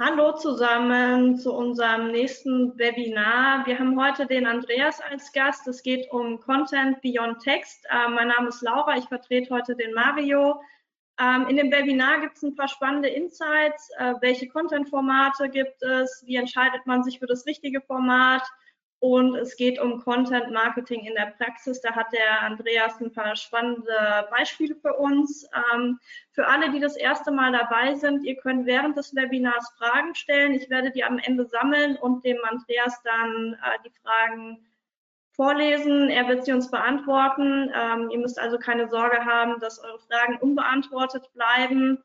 Hallo zusammen zu unserem nächsten Webinar. Wir haben heute den Andreas als Gast. Es geht um Content Beyond Text. Äh, mein Name ist Laura, ich vertrete heute den Mario. Ähm, in dem Webinar gibt es ein paar spannende Insights. Äh, welche Content-Formate gibt es? Wie entscheidet man sich für das richtige Format? Und es geht um Content Marketing in der Praxis. Da hat der Andreas ein paar spannende Beispiele für uns. Ähm, für alle, die das erste Mal dabei sind, ihr könnt während des Webinars Fragen stellen. Ich werde die am Ende sammeln und dem Andreas dann äh, die Fragen vorlesen. Er wird sie uns beantworten. Ähm, ihr müsst also keine Sorge haben, dass eure Fragen unbeantwortet bleiben.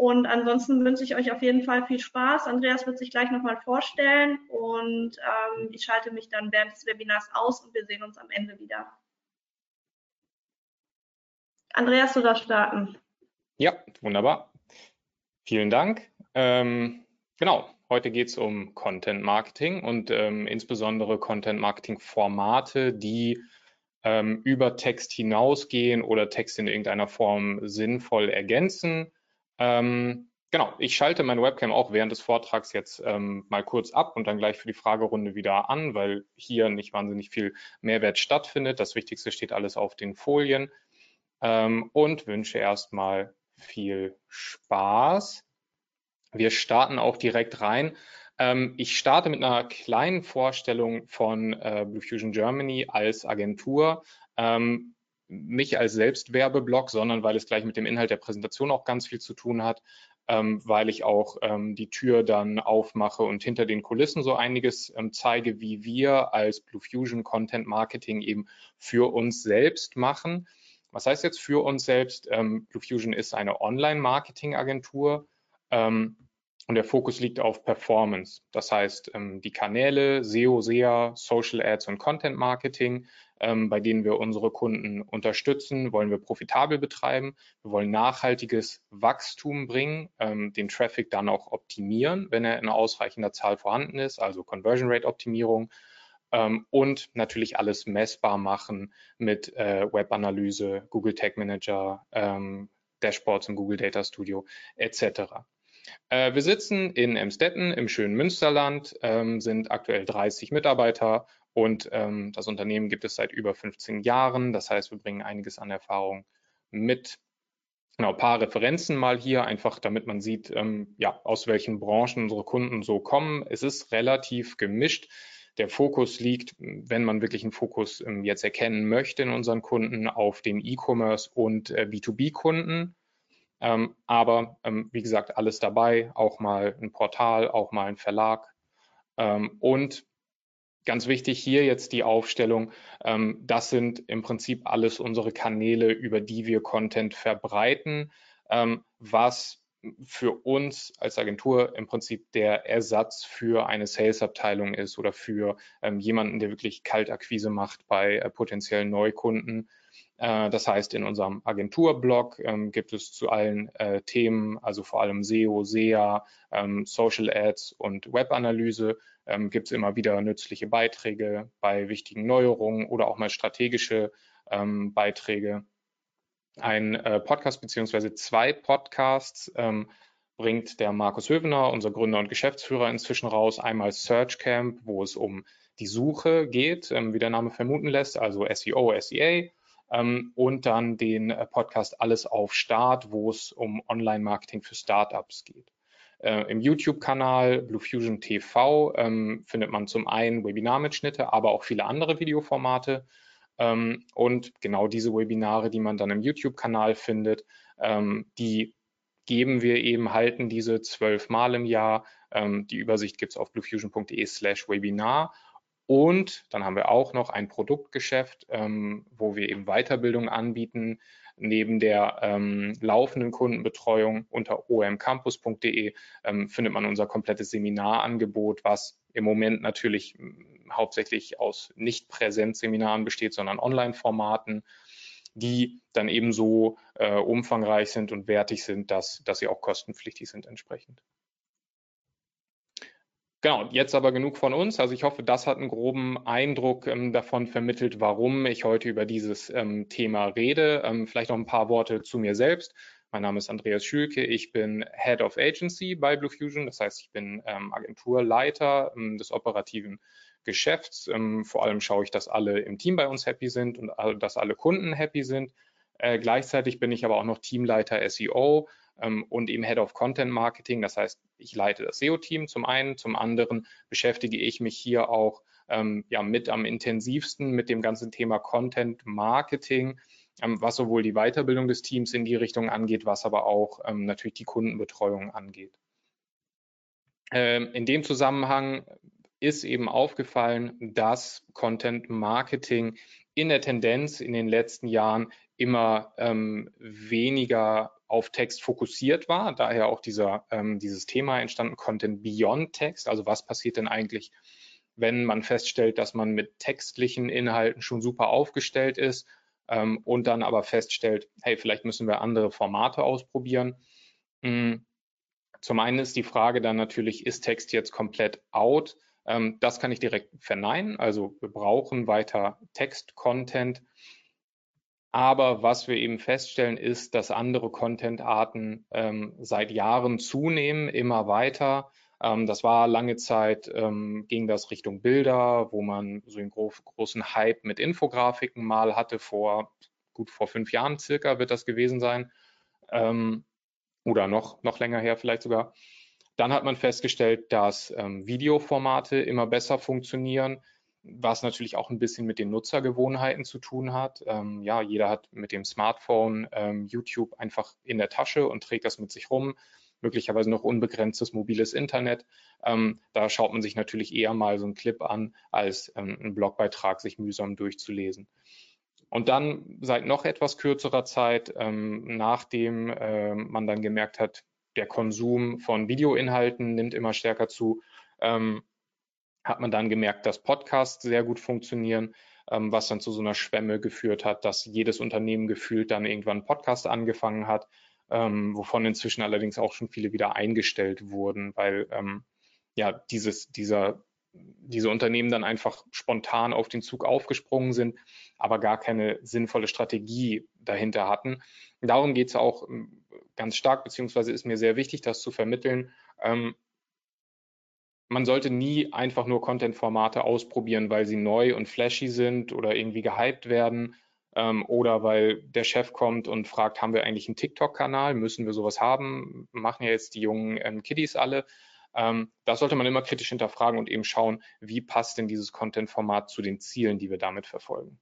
Und ansonsten wünsche ich euch auf jeden Fall viel Spaß. Andreas wird sich gleich nochmal vorstellen und ähm, ich schalte mich dann während des Webinars aus und wir sehen uns am Ende wieder. Andreas, du darfst starten. Ja, wunderbar. Vielen Dank. Ähm, genau, heute geht es um Content Marketing und ähm, insbesondere Content Marketing Formate, die ähm, über Text hinausgehen oder Text in irgendeiner Form sinnvoll ergänzen ähm, genau, ich schalte meine Webcam auch während des Vortrags jetzt ähm, mal kurz ab und dann gleich für die Fragerunde wieder an, weil hier nicht wahnsinnig viel Mehrwert stattfindet. Das Wichtigste steht alles auf den Folien ähm, und wünsche erstmal viel Spaß. Wir starten auch direkt rein. Ähm, ich starte mit einer kleinen Vorstellung von äh, Blue Fusion Germany als Agentur. Ähm, nicht als Selbstwerbeblock, sondern weil es gleich mit dem Inhalt der Präsentation auch ganz viel zu tun hat, ähm, weil ich auch ähm, die Tür dann aufmache und hinter den Kulissen so einiges ähm, zeige, wie wir als Blue Fusion Content Marketing eben für uns selbst machen. Was heißt jetzt für uns selbst? Ähm, Blue Fusion ist eine Online-Marketing-Agentur ähm, und der Fokus liegt auf Performance. Das heißt, ähm, die Kanäle SEO, SEA, Social Ads und Content Marketing bei denen wir unsere Kunden unterstützen, wollen wir profitabel betreiben. Wir wollen nachhaltiges Wachstum bringen, ähm, den Traffic dann auch optimieren, wenn er in ausreichender Zahl vorhanden ist, also Conversion Rate Optimierung. Ähm, und natürlich alles messbar machen mit äh, Webanalyse, Google Tag Manager, ähm, Dashboards im Google Data Studio etc. Äh, wir sitzen in Emstetten im schönen Münsterland, ähm, sind aktuell 30 Mitarbeiter und ähm, das Unternehmen gibt es seit über 15 Jahren. Das heißt, wir bringen einiges an Erfahrung mit. Genau, paar Referenzen mal hier, einfach damit man sieht, ähm, ja, aus welchen Branchen unsere Kunden so kommen. Es ist relativ gemischt. Der Fokus liegt, wenn man wirklich einen Fokus ähm, jetzt erkennen möchte in unseren Kunden, auf den E-Commerce und äh, B2B-Kunden. Ähm, aber ähm, wie gesagt, alles dabei, auch mal ein Portal, auch mal ein Verlag. Ähm, und Ganz wichtig hier jetzt die Aufstellung. Ähm, das sind im Prinzip alles unsere Kanäle, über die wir Content verbreiten, ähm, was für uns als Agentur im Prinzip der Ersatz für eine Sales-Abteilung ist oder für ähm, jemanden, der wirklich Kaltakquise macht bei äh, potenziellen Neukunden. Äh, das heißt, in unserem Agenturblog ähm, gibt es zu allen äh, Themen, also vor allem SEO, SEA, ähm, Social Ads und Webanalyse, ähm, gibt es immer wieder nützliche Beiträge bei wichtigen Neuerungen oder auch mal strategische ähm, Beiträge. Ein äh, Podcast beziehungsweise zwei Podcasts ähm, bringt der Markus Hövener, unser Gründer und Geschäftsführer, inzwischen raus. Einmal Search Camp, wo es um die Suche geht, ähm, wie der Name vermuten lässt, also SEO, SEA. Ähm, und dann den äh, Podcast Alles auf Start, wo es um Online-Marketing für Startups geht. Äh, Im YouTube-Kanal Blue Fusion TV ähm, findet man zum einen Webinarmitschnitte, aber auch viele andere Videoformate. Ähm, und genau diese Webinare, die man dann im YouTube-Kanal findet, die geben wir eben, halten diese zwölf Mal im Jahr. Die Übersicht gibt es auf bluefusion.de slash Webinar. Und dann haben wir auch noch ein Produktgeschäft, ähm, wo wir eben Weiterbildung anbieten, neben der ähm, laufenden Kundenbetreuung unter omcampus.de ähm, findet man unser komplettes Seminarangebot, was im Moment natürlich hm, hauptsächlich aus Nicht-Präsenzseminaren besteht, sondern Online-Formaten, die dann ebenso äh, umfangreich sind und wertig sind, dass, dass sie auch kostenpflichtig sind entsprechend. Genau, jetzt aber genug von uns. Also ich hoffe, das hat einen groben Eindruck ähm, davon vermittelt, warum ich heute über dieses ähm, Thema rede. Ähm, vielleicht noch ein paar Worte zu mir selbst. Mein Name ist Andreas Schülke. Ich bin Head of Agency bei Blue Fusion. Das heißt, ich bin ähm, Agenturleiter ähm, des operativen Geschäfts. Ähm, vor allem schaue ich, dass alle im Team bei uns happy sind und dass alle Kunden happy sind. Äh, gleichzeitig bin ich aber auch noch Teamleiter SEO und eben Head of Content Marketing. Das heißt, ich leite das SEO-Team zum einen, zum anderen beschäftige ich mich hier auch ähm, ja, mit am intensivsten mit dem ganzen Thema Content Marketing, ähm, was sowohl die Weiterbildung des Teams in die Richtung angeht, was aber auch ähm, natürlich die Kundenbetreuung angeht. Ähm, in dem Zusammenhang ist eben aufgefallen, dass Content Marketing in der Tendenz in den letzten Jahren immer ähm, weniger auf Text fokussiert war. Daher auch dieser, ähm, dieses Thema entstanden, Content Beyond Text. Also was passiert denn eigentlich, wenn man feststellt, dass man mit textlichen Inhalten schon super aufgestellt ist ähm, und dann aber feststellt, hey, vielleicht müssen wir andere Formate ausprobieren. Mhm. Zum einen ist die Frage dann natürlich, ist Text jetzt komplett out? Ähm, das kann ich direkt verneinen. Also wir brauchen weiter Text-Content. Aber was wir eben feststellen, ist, dass andere Content-Arten ähm, seit Jahren zunehmen, immer weiter. Ähm, das war lange Zeit, ähm, ging das Richtung Bilder, wo man so einen gro großen Hype mit Infografiken mal hatte, vor gut vor fünf Jahren circa wird das gewesen sein. Ähm, oder noch, noch länger her vielleicht sogar. Dann hat man festgestellt, dass ähm, Videoformate immer besser funktionieren was natürlich auch ein bisschen mit den Nutzergewohnheiten zu tun hat. Ähm, ja, jeder hat mit dem Smartphone ähm, YouTube einfach in der Tasche und trägt das mit sich rum, möglicherweise noch unbegrenztes mobiles Internet. Ähm, da schaut man sich natürlich eher mal so einen Clip an, als ähm, einen Blogbeitrag sich mühsam durchzulesen. Und dann seit noch etwas kürzerer Zeit, ähm, nachdem äh, man dann gemerkt hat, der Konsum von Videoinhalten nimmt immer stärker zu, ähm, hat man dann gemerkt, dass Podcasts sehr gut funktionieren, ähm, was dann zu so einer Schwemme geführt hat, dass jedes Unternehmen gefühlt dann irgendwann einen Podcast angefangen hat, ähm, wovon inzwischen allerdings auch schon viele wieder eingestellt wurden, weil ähm, ja dieses, dieser, diese Unternehmen dann einfach spontan auf den Zug aufgesprungen sind, aber gar keine sinnvolle Strategie dahinter hatten. Darum geht es auch ähm, ganz stark, beziehungsweise ist mir sehr wichtig, das zu vermitteln. Man sollte nie einfach nur Content-Formate ausprobieren, weil sie neu und flashy sind oder irgendwie gehypt werden ähm, oder weil der Chef kommt und fragt, haben wir eigentlich einen TikTok-Kanal? Müssen wir sowas haben? Machen ja jetzt die jungen ähm, Kiddies alle. Ähm, das sollte man immer kritisch hinterfragen und eben schauen, wie passt denn dieses Content-Format zu den Zielen, die wir damit verfolgen.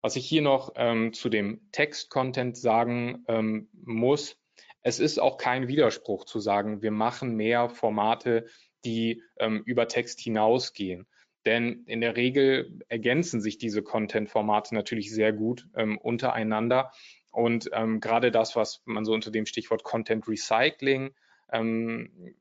Was ich hier noch ähm, zu dem Text-Content sagen ähm, muss, es ist auch kein Widerspruch zu sagen, wir machen mehr Formate, die ähm, über Text hinausgehen. Denn in der Regel ergänzen sich diese Content-Formate natürlich sehr gut ähm, untereinander. Und ähm, gerade das, was man so unter dem Stichwort Content Recycling ähm,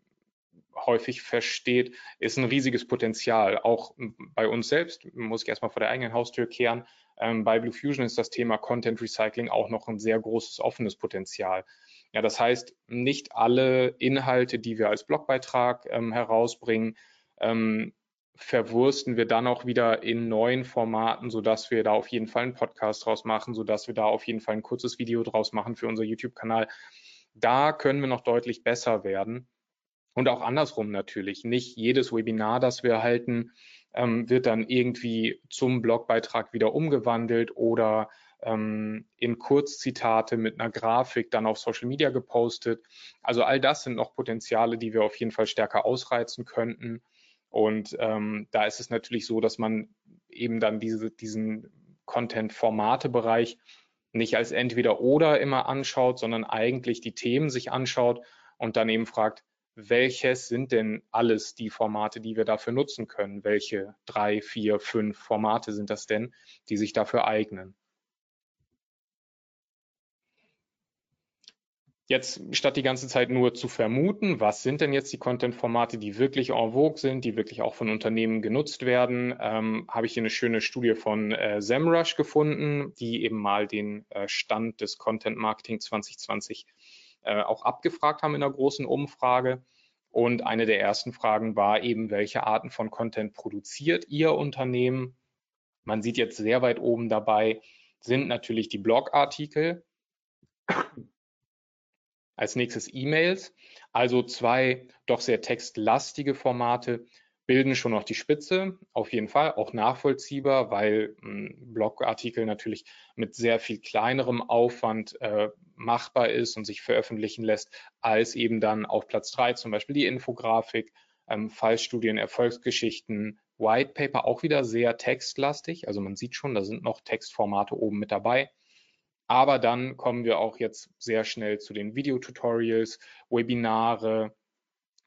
häufig versteht, ist ein riesiges Potenzial. Auch bei uns selbst, muss ich erstmal vor der eigenen Haustür kehren, ähm, bei Blue Fusion ist das Thema Content Recycling auch noch ein sehr großes offenes Potenzial. Ja, das heißt, nicht alle Inhalte, die wir als Blogbeitrag ähm, herausbringen, ähm, verwursten wir dann auch wieder in neuen Formaten, sodass wir da auf jeden Fall einen Podcast draus machen, sodass wir da auf jeden Fall ein kurzes Video draus machen für unser YouTube-Kanal. Da können wir noch deutlich besser werden. Und auch andersrum natürlich. Nicht jedes Webinar, das wir halten, ähm, wird dann irgendwie zum Blogbeitrag wieder umgewandelt oder ähm, in Kurzzitate mit einer Grafik dann auf Social Media gepostet. Also all das sind noch Potenziale, die wir auf jeden Fall stärker ausreizen könnten. Und ähm, da ist es natürlich so, dass man eben dann diese, diesen Content-Formate-Bereich nicht als entweder oder immer anschaut, sondern eigentlich die Themen sich anschaut und dann eben fragt, welches sind denn alles die Formate, die wir dafür nutzen können? Welche drei, vier, fünf Formate sind das denn, die sich dafür eignen? Jetzt statt die ganze Zeit nur zu vermuten, was sind denn jetzt die Content-Formate, die wirklich en vogue sind, die wirklich auch von Unternehmen genutzt werden, ähm, habe ich hier eine schöne Studie von äh, SEMrush gefunden, die eben mal den äh, Stand des Content Marketing 2020 äh, auch abgefragt haben in einer großen Umfrage. Und eine der ersten Fragen war eben, welche Arten von Content produziert Ihr Unternehmen? Man sieht jetzt sehr weit oben dabei, sind natürlich die Blogartikel, als nächstes E-Mails. Also zwei doch sehr textlastige Formate bilden schon noch die Spitze, auf jeden Fall, auch nachvollziehbar, weil ein Blogartikel natürlich mit sehr viel kleinerem Aufwand äh, machbar ist und sich veröffentlichen lässt, als eben dann auf Platz drei zum Beispiel die Infografik, ähm, Fallstudien, Erfolgsgeschichten, White Paper auch wieder sehr textlastig. Also man sieht schon, da sind noch Textformate oben mit dabei. Aber dann kommen wir auch jetzt sehr schnell zu den Videotutorials, Webinare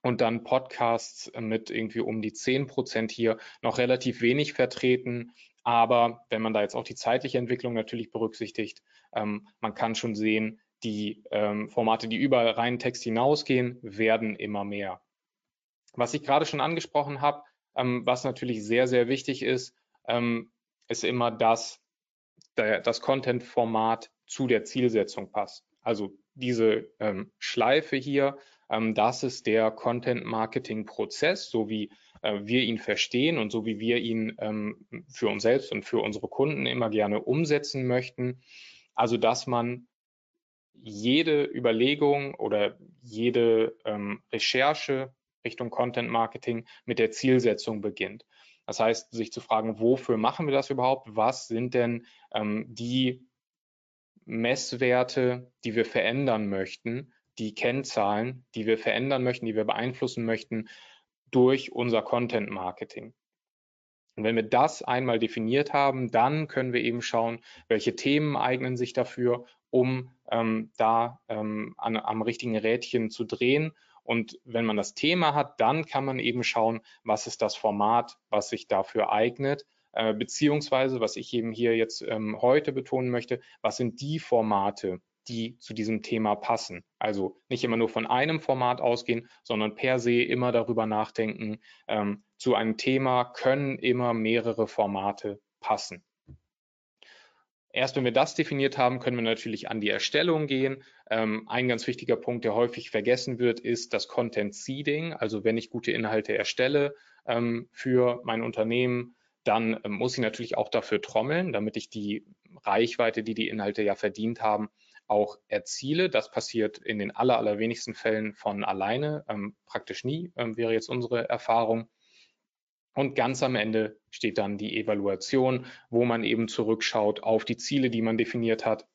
und dann Podcasts mit irgendwie um die 10 Prozent hier noch relativ wenig vertreten. Aber wenn man da jetzt auch die zeitliche Entwicklung natürlich berücksichtigt, ähm, man kann schon sehen, die ähm, Formate, die über reinen Text hinausgehen, werden immer mehr. Was ich gerade schon angesprochen habe, ähm, was natürlich sehr, sehr wichtig ist, ähm, ist immer das, das Content-Format zu der Zielsetzung passt. Also diese ähm, Schleife hier, ähm, das ist der Content-Marketing-Prozess, so wie äh, wir ihn verstehen und so wie wir ihn ähm, für uns selbst und für unsere Kunden immer gerne umsetzen möchten. Also dass man jede Überlegung oder jede ähm, Recherche Richtung Content Marketing mit der Zielsetzung beginnt. Das heißt, sich zu fragen, wofür machen wir das überhaupt? Was sind denn ähm, die Messwerte, die wir verändern möchten, die Kennzahlen, die wir verändern möchten, die wir beeinflussen möchten durch unser Content Marketing? Und wenn wir das einmal definiert haben, dann können wir eben schauen, welche Themen eignen sich dafür, um ähm, da ähm, an, am richtigen Rädchen zu drehen und wenn man das Thema hat, dann kann man eben schauen, was ist das Format, was sich dafür eignet, äh, beziehungsweise, was ich eben hier jetzt ähm, heute betonen möchte, was sind die Formate, die zu diesem Thema passen. Also nicht immer nur von einem Format ausgehen, sondern per se immer darüber nachdenken, ähm, zu einem Thema können immer mehrere Formate passen. Erst wenn wir das definiert haben, können wir natürlich an die Erstellung gehen. Ähm, ein ganz wichtiger Punkt, der häufig vergessen wird, ist das Content Seeding. Also wenn ich gute Inhalte erstelle ähm, für mein Unternehmen, dann ähm, muss ich natürlich auch dafür trommeln, damit ich die Reichweite, die die Inhalte ja verdient haben, auch erziele. Das passiert in den aller, allerwenigsten Fällen von alleine, ähm, praktisch nie, ähm, wäre jetzt unsere Erfahrung. Und ganz am Ende steht dann die Evaluation, wo man eben zurückschaut auf die Ziele, die man definiert hat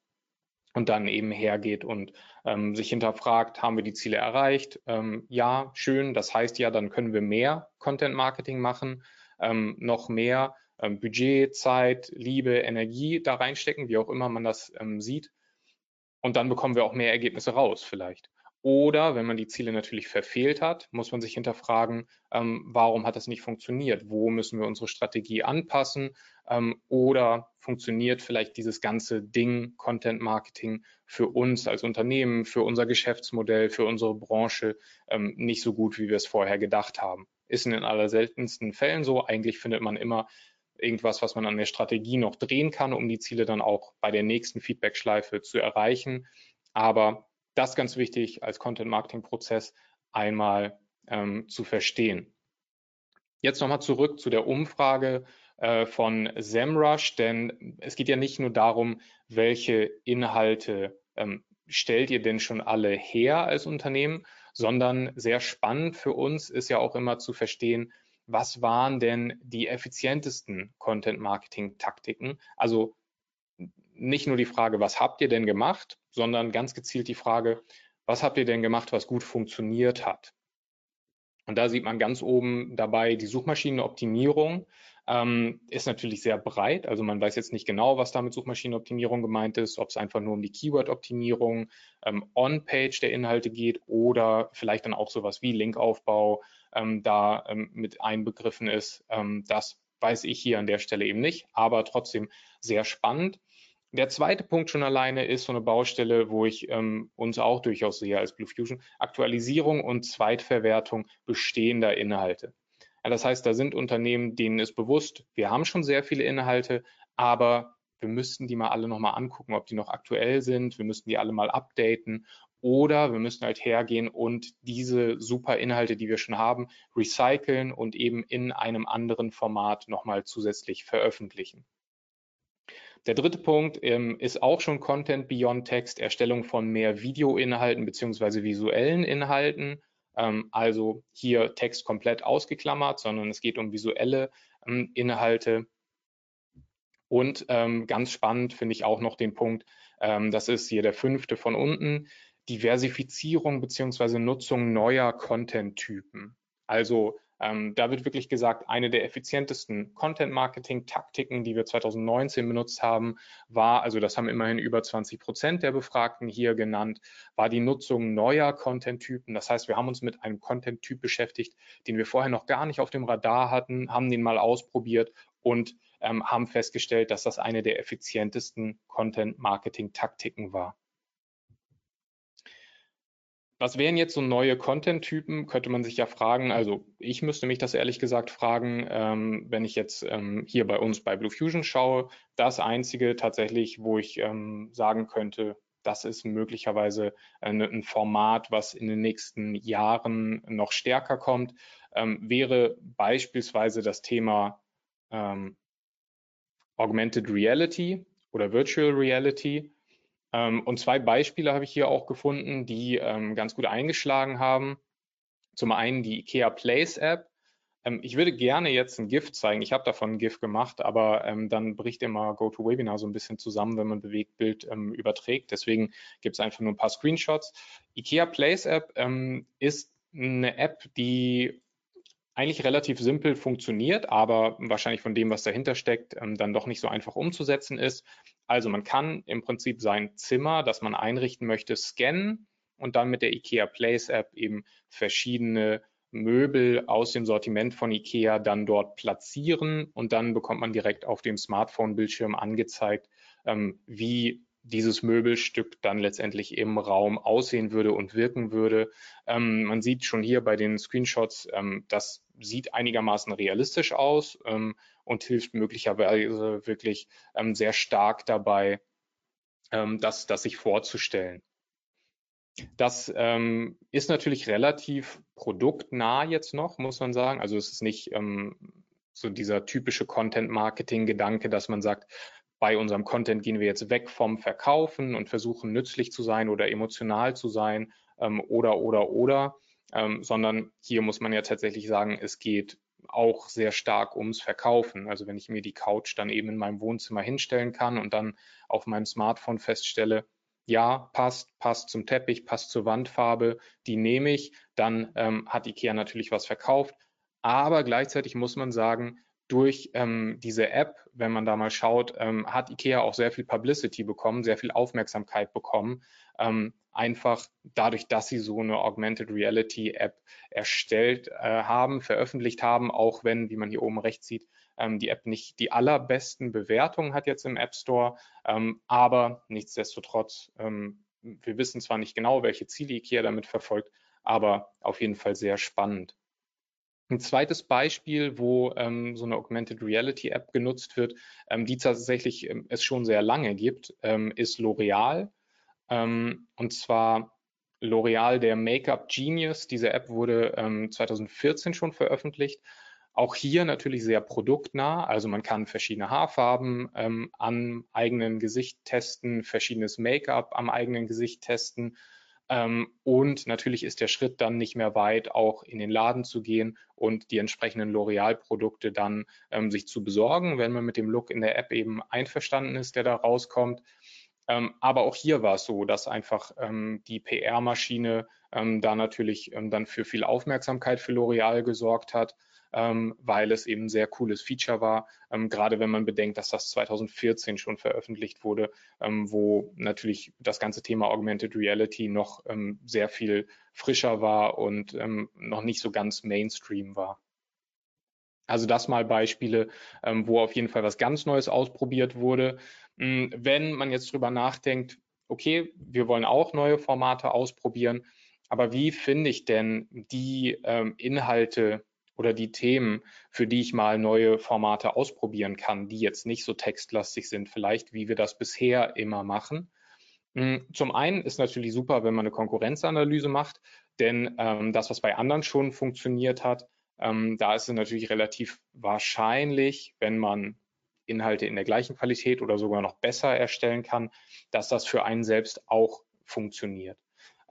und dann eben hergeht und ähm, sich hinterfragt, haben wir die Ziele erreicht? Ähm, ja, schön. Das heißt ja, dann können wir mehr Content Marketing machen, ähm, noch mehr ähm, Budget, Zeit, Liebe, Energie da reinstecken, wie auch immer man das ähm, sieht. Und dann bekommen wir auch mehr Ergebnisse raus vielleicht. Oder wenn man die Ziele natürlich verfehlt hat, muss man sich hinterfragen, ähm, warum hat das nicht funktioniert? Wo müssen wir unsere Strategie anpassen? Ähm, oder funktioniert vielleicht dieses ganze Ding Content Marketing für uns als Unternehmen, für unser Geschäftsmodell, für unsere Branche ähm, nicht so gut, wie wir es vorher gedacht haben? Ist in den allerseltensten Fällen so. Eigentlich findet man immer irgendwas, was man an der Strategie noch drehen kann, um die Ziele dann auch bei der nächsten Feedback-Schleife zu erreichen. Aber das ganz wichtig als Content-Marketing-Prozess einmal ähm, zu verstehen. Jetzt nochmal zurück zu der Umfrage äh, von SEMrush, denn es geht ja nicht nur darum, welche Inhalte ähm, stellt ihr denn schon alle her als Unternehmen, sondern sehr spannend für uns ist ja auch immer zu verstehen, was waren denn die effizientesten Content-Marketing-Taktiken? Also nicht nur die Frage, was habt ihr denn gemacht, sondern ganz gezielt die Frage, was habt ihr denn gemacht, was gut funktioniert hat? Und da sieht man ganz oben dabei die Suchmaschinenoptimierung. Ähm, ist natürlich sehr breit. Also man weiß jetzt nicht genau, was da mit Suchmaschinenoptimierung gemeint ist, ob es einfach nur um die Keyword-Optimierung ähm, on-page der Inhalte geht oder vielleicht dann auch sowas wie Linkaufbau ähm, da ähm, mit einbegriffen ist. Ähm, das weiß ich hier an der Stelle eben nicht, aber trotzdem sehr spannend. Der zweite Punkt schon alleine ist so eine Baustelle, wo ich ähm, uns auch durchaus sehe als Blue Fusion, Aktualisierung und Zweitverwertung bestehender Inhalte. Ja, das heißt, da sind Unternehmen, denen ist bewusst, wir haben schon sehr viele Inhalte, aber wir müssten die mal alle nochmal angucken, ob die noch aktuell sind. Wir müssten die alle mal updaten oder wir müssen halt hergehen und diese super Inhalte, die wir schon haben, recyceln und eben in einem anderen Format nochmal zusätzlich veröffentlichen. Der dritte Punkt ähm, ist auch schon Content Beyond Text, Erstellung von mehr Videoinhalten beziehungsweise visuellen Inhalten. Ähm, also hier Text komplett ausgeklammert, sondern es geht um visuelle ähm, Inhalte. Und ähm, ganz spannend finde ich auch noch den Punkt, ähm, das ist hier der fünfte von unten, Diversifizierung beziehungsweise Nutzung neuer Content-Typen. Also ähm, da wird wirklich gesagt, eine der effizientesten Content-Marketing-Taktiken, die wir 2019 benutzt haben, war, also das haben immerhin über 20 Prozent der Befragten hier genannt, war die Nutzung neuer Content-Typen. Das heißt, wir haben uns mit einem Content-Typ beschäftigt, den wir vorher noch gar nicht auf dem Radar hatten, haben den mal ausprobiert und ähm, haben festgestellt, dass das eine der effizientesten Content-Marketing-Taktiken war. Was wären jetzt so neue Content-Typen? Könnte man sich ja fragen. Also ich müsste mich das ehrlich gesagt fragen, ähm, wenn ich jetzt ähm, hier bei uns bei Blue Fusion schaue. Das einzige tatsächlich, wo ich ähm, sagen könnte, das ist möglicherweise ein, ein, Format, was in den nächsten Jahren noch stärker kommt, ähm, wäre beispielsweise das Thema ähm, Augmented Reality oder Virtual Reality. Ähm, und zwei Beispiele habe ich hier auch gefunden, die ähm, ganz gut eingeschlagen haben. Zum einen die IKEA Place App. Ähm, ich würde gerne jetzt ein GIF zeigen. Ich habe davon ein GIF gemacht, aber dann bricht immer GoToWebinar so ein bisschen zusammen, wenn man Bewegtbild überträgt. Deswegen gibt es einfach nur ein paar Screenshots. IKEA Place App ist eine App, die eigentlich relativ simpel funktioniert, aber wahrscheinlich von dem, was dahinter steckt, dann doch nicht so einfach umzusetzen ist. Also man kann im Prinzip sein Zimmer, das man einrichten möchte, scannen und dann mit der IKEA Place App eben verschiedene Möbel aus dem Sortiment von IKEA dann dort platzieren und dann bekommt man direkt auf dem Smartphone-Bildschirm angezeigt, ähm, wie dieses Möbelstück dann letztendlich im Raum aussehen würde und wirken würde. Ähm, man sieht schon hier bei den Screenshots, ähm, das sieht einigermaßen realistisch aus ähm, und hilft möglicherweise wirklich ähm, sehr stark dabei, ähm, das, das sich vorzustellen. Das ähm, ist natürlich relativ produktnah jetzt noch, muss man sagen. Also es ist nicht so dieser typische Content-Marketing-Gedanke, dass man sagt, bei unserem Content gehen wir jetzt weg vom Verkaufen und versuchen nützlich zu sein oder emotional zu sein ähm, oder, oder, oder, ähm, sondern hier muss man ja tatsächlich sagen, es geht auch sehr stark ums Verkaufen. Also wenn ich mir die Couch dann eben in meinem Wohnzimmer hinstellen kann und dann auf meinem Smartphone feststelle, ja, passt, passt zum Teppich, passt zur Wandfarbe, die nehme ich, dann ähm, hat IKEA natürlich was verkauft. Aber gleichzeitig muss man sagen, durch ähm, diese App, wenn man da mal schaut, ähm, hat IKEA auch sehr viel Publicity bekommen, sehr viel Aufmerksamkeit bekommen. Ähm, einfach dadurch, dass sie so eine Augmented Reality App erstellt äh, haben, veröffentlicht haben, auch wenn, wie man hier oben rechts sieht, ähm, die App nicht die allerbesten Bewertungen hat jetzt im App Store, ähm, aber nichtsdestotrotz, ähm, wir wissen zwar nicht genau, welche Ziele IKEA damit verfolgt, aber auf jeden Fall sehr spannend. Ein zweites Beispiel, wo ähm, so eine Augmented Reality App genutzt wird, ähm, die tatsächlich ähm, es schon sehr lange gibt, ähm, ist L'Oreal. Ähm, und zwar L'Oreal, der Make-up Genius. Diese App wurde 2014 ähm, schon veröffentlicht. Auch hier natürlich sehr produktnah. Also man kann verschiedene Haarfarben am eigenen Gesicht testen, verschiedenes Make-up am eigenen Gesicht testen und natürlich ist der Schritt dann nicht mehr weit, auch in den Laden zu gehen und die entsprechenden L'Oreal-Produkte dann ähm, sich zu besorgen, wenn man mit dem Look in der App eben einverstanden ist, der da rauskommt. Ähm, aber auch hier war es so, dass einfach ähm, die PR-Maschine ähm, da natürlich ähm, dann für viel Aufmerksamkeit für L'Oreal gesorgt hat ähm, weil es eben ein sehr cooles Feature war, ähm, gerade wenn man bedenkt, dass das 2014 schon veröffentlicht wurde, ähm, wo natürlich das ganze Thema Augmented Reality noch ähm, sehr viel frischer war und ähm, noch nicht so ganz Mainstream war. Also das mal Beispiele, ähm, wo auf jeden Fall was ganz Neues ausprobiert wurde. Hm, wenn man jetzt drüber nachdenkt, okay, wir wollen auch neue Formate ausprobieren, aber wie finde ich denn die ähm, Inhalte oder die Themen, für die ich mal neue Formate ausprobieren kann, die jetzt nicht so textlastig sind, vielleicht wie wir das bisher immer machen? Hm, zum einen ist natürlich super, wenn man eine Konkurrenzanalyse macht, denn ähm, das, was bei anderen schon funktioniert hat, ähm, da ist es natürlich relativ wahrscheinlich, wenn man Inhalte in der gleichen Qualität oder sogar noch besser erstellen kann, dass das für einen selbst auch funktioniert.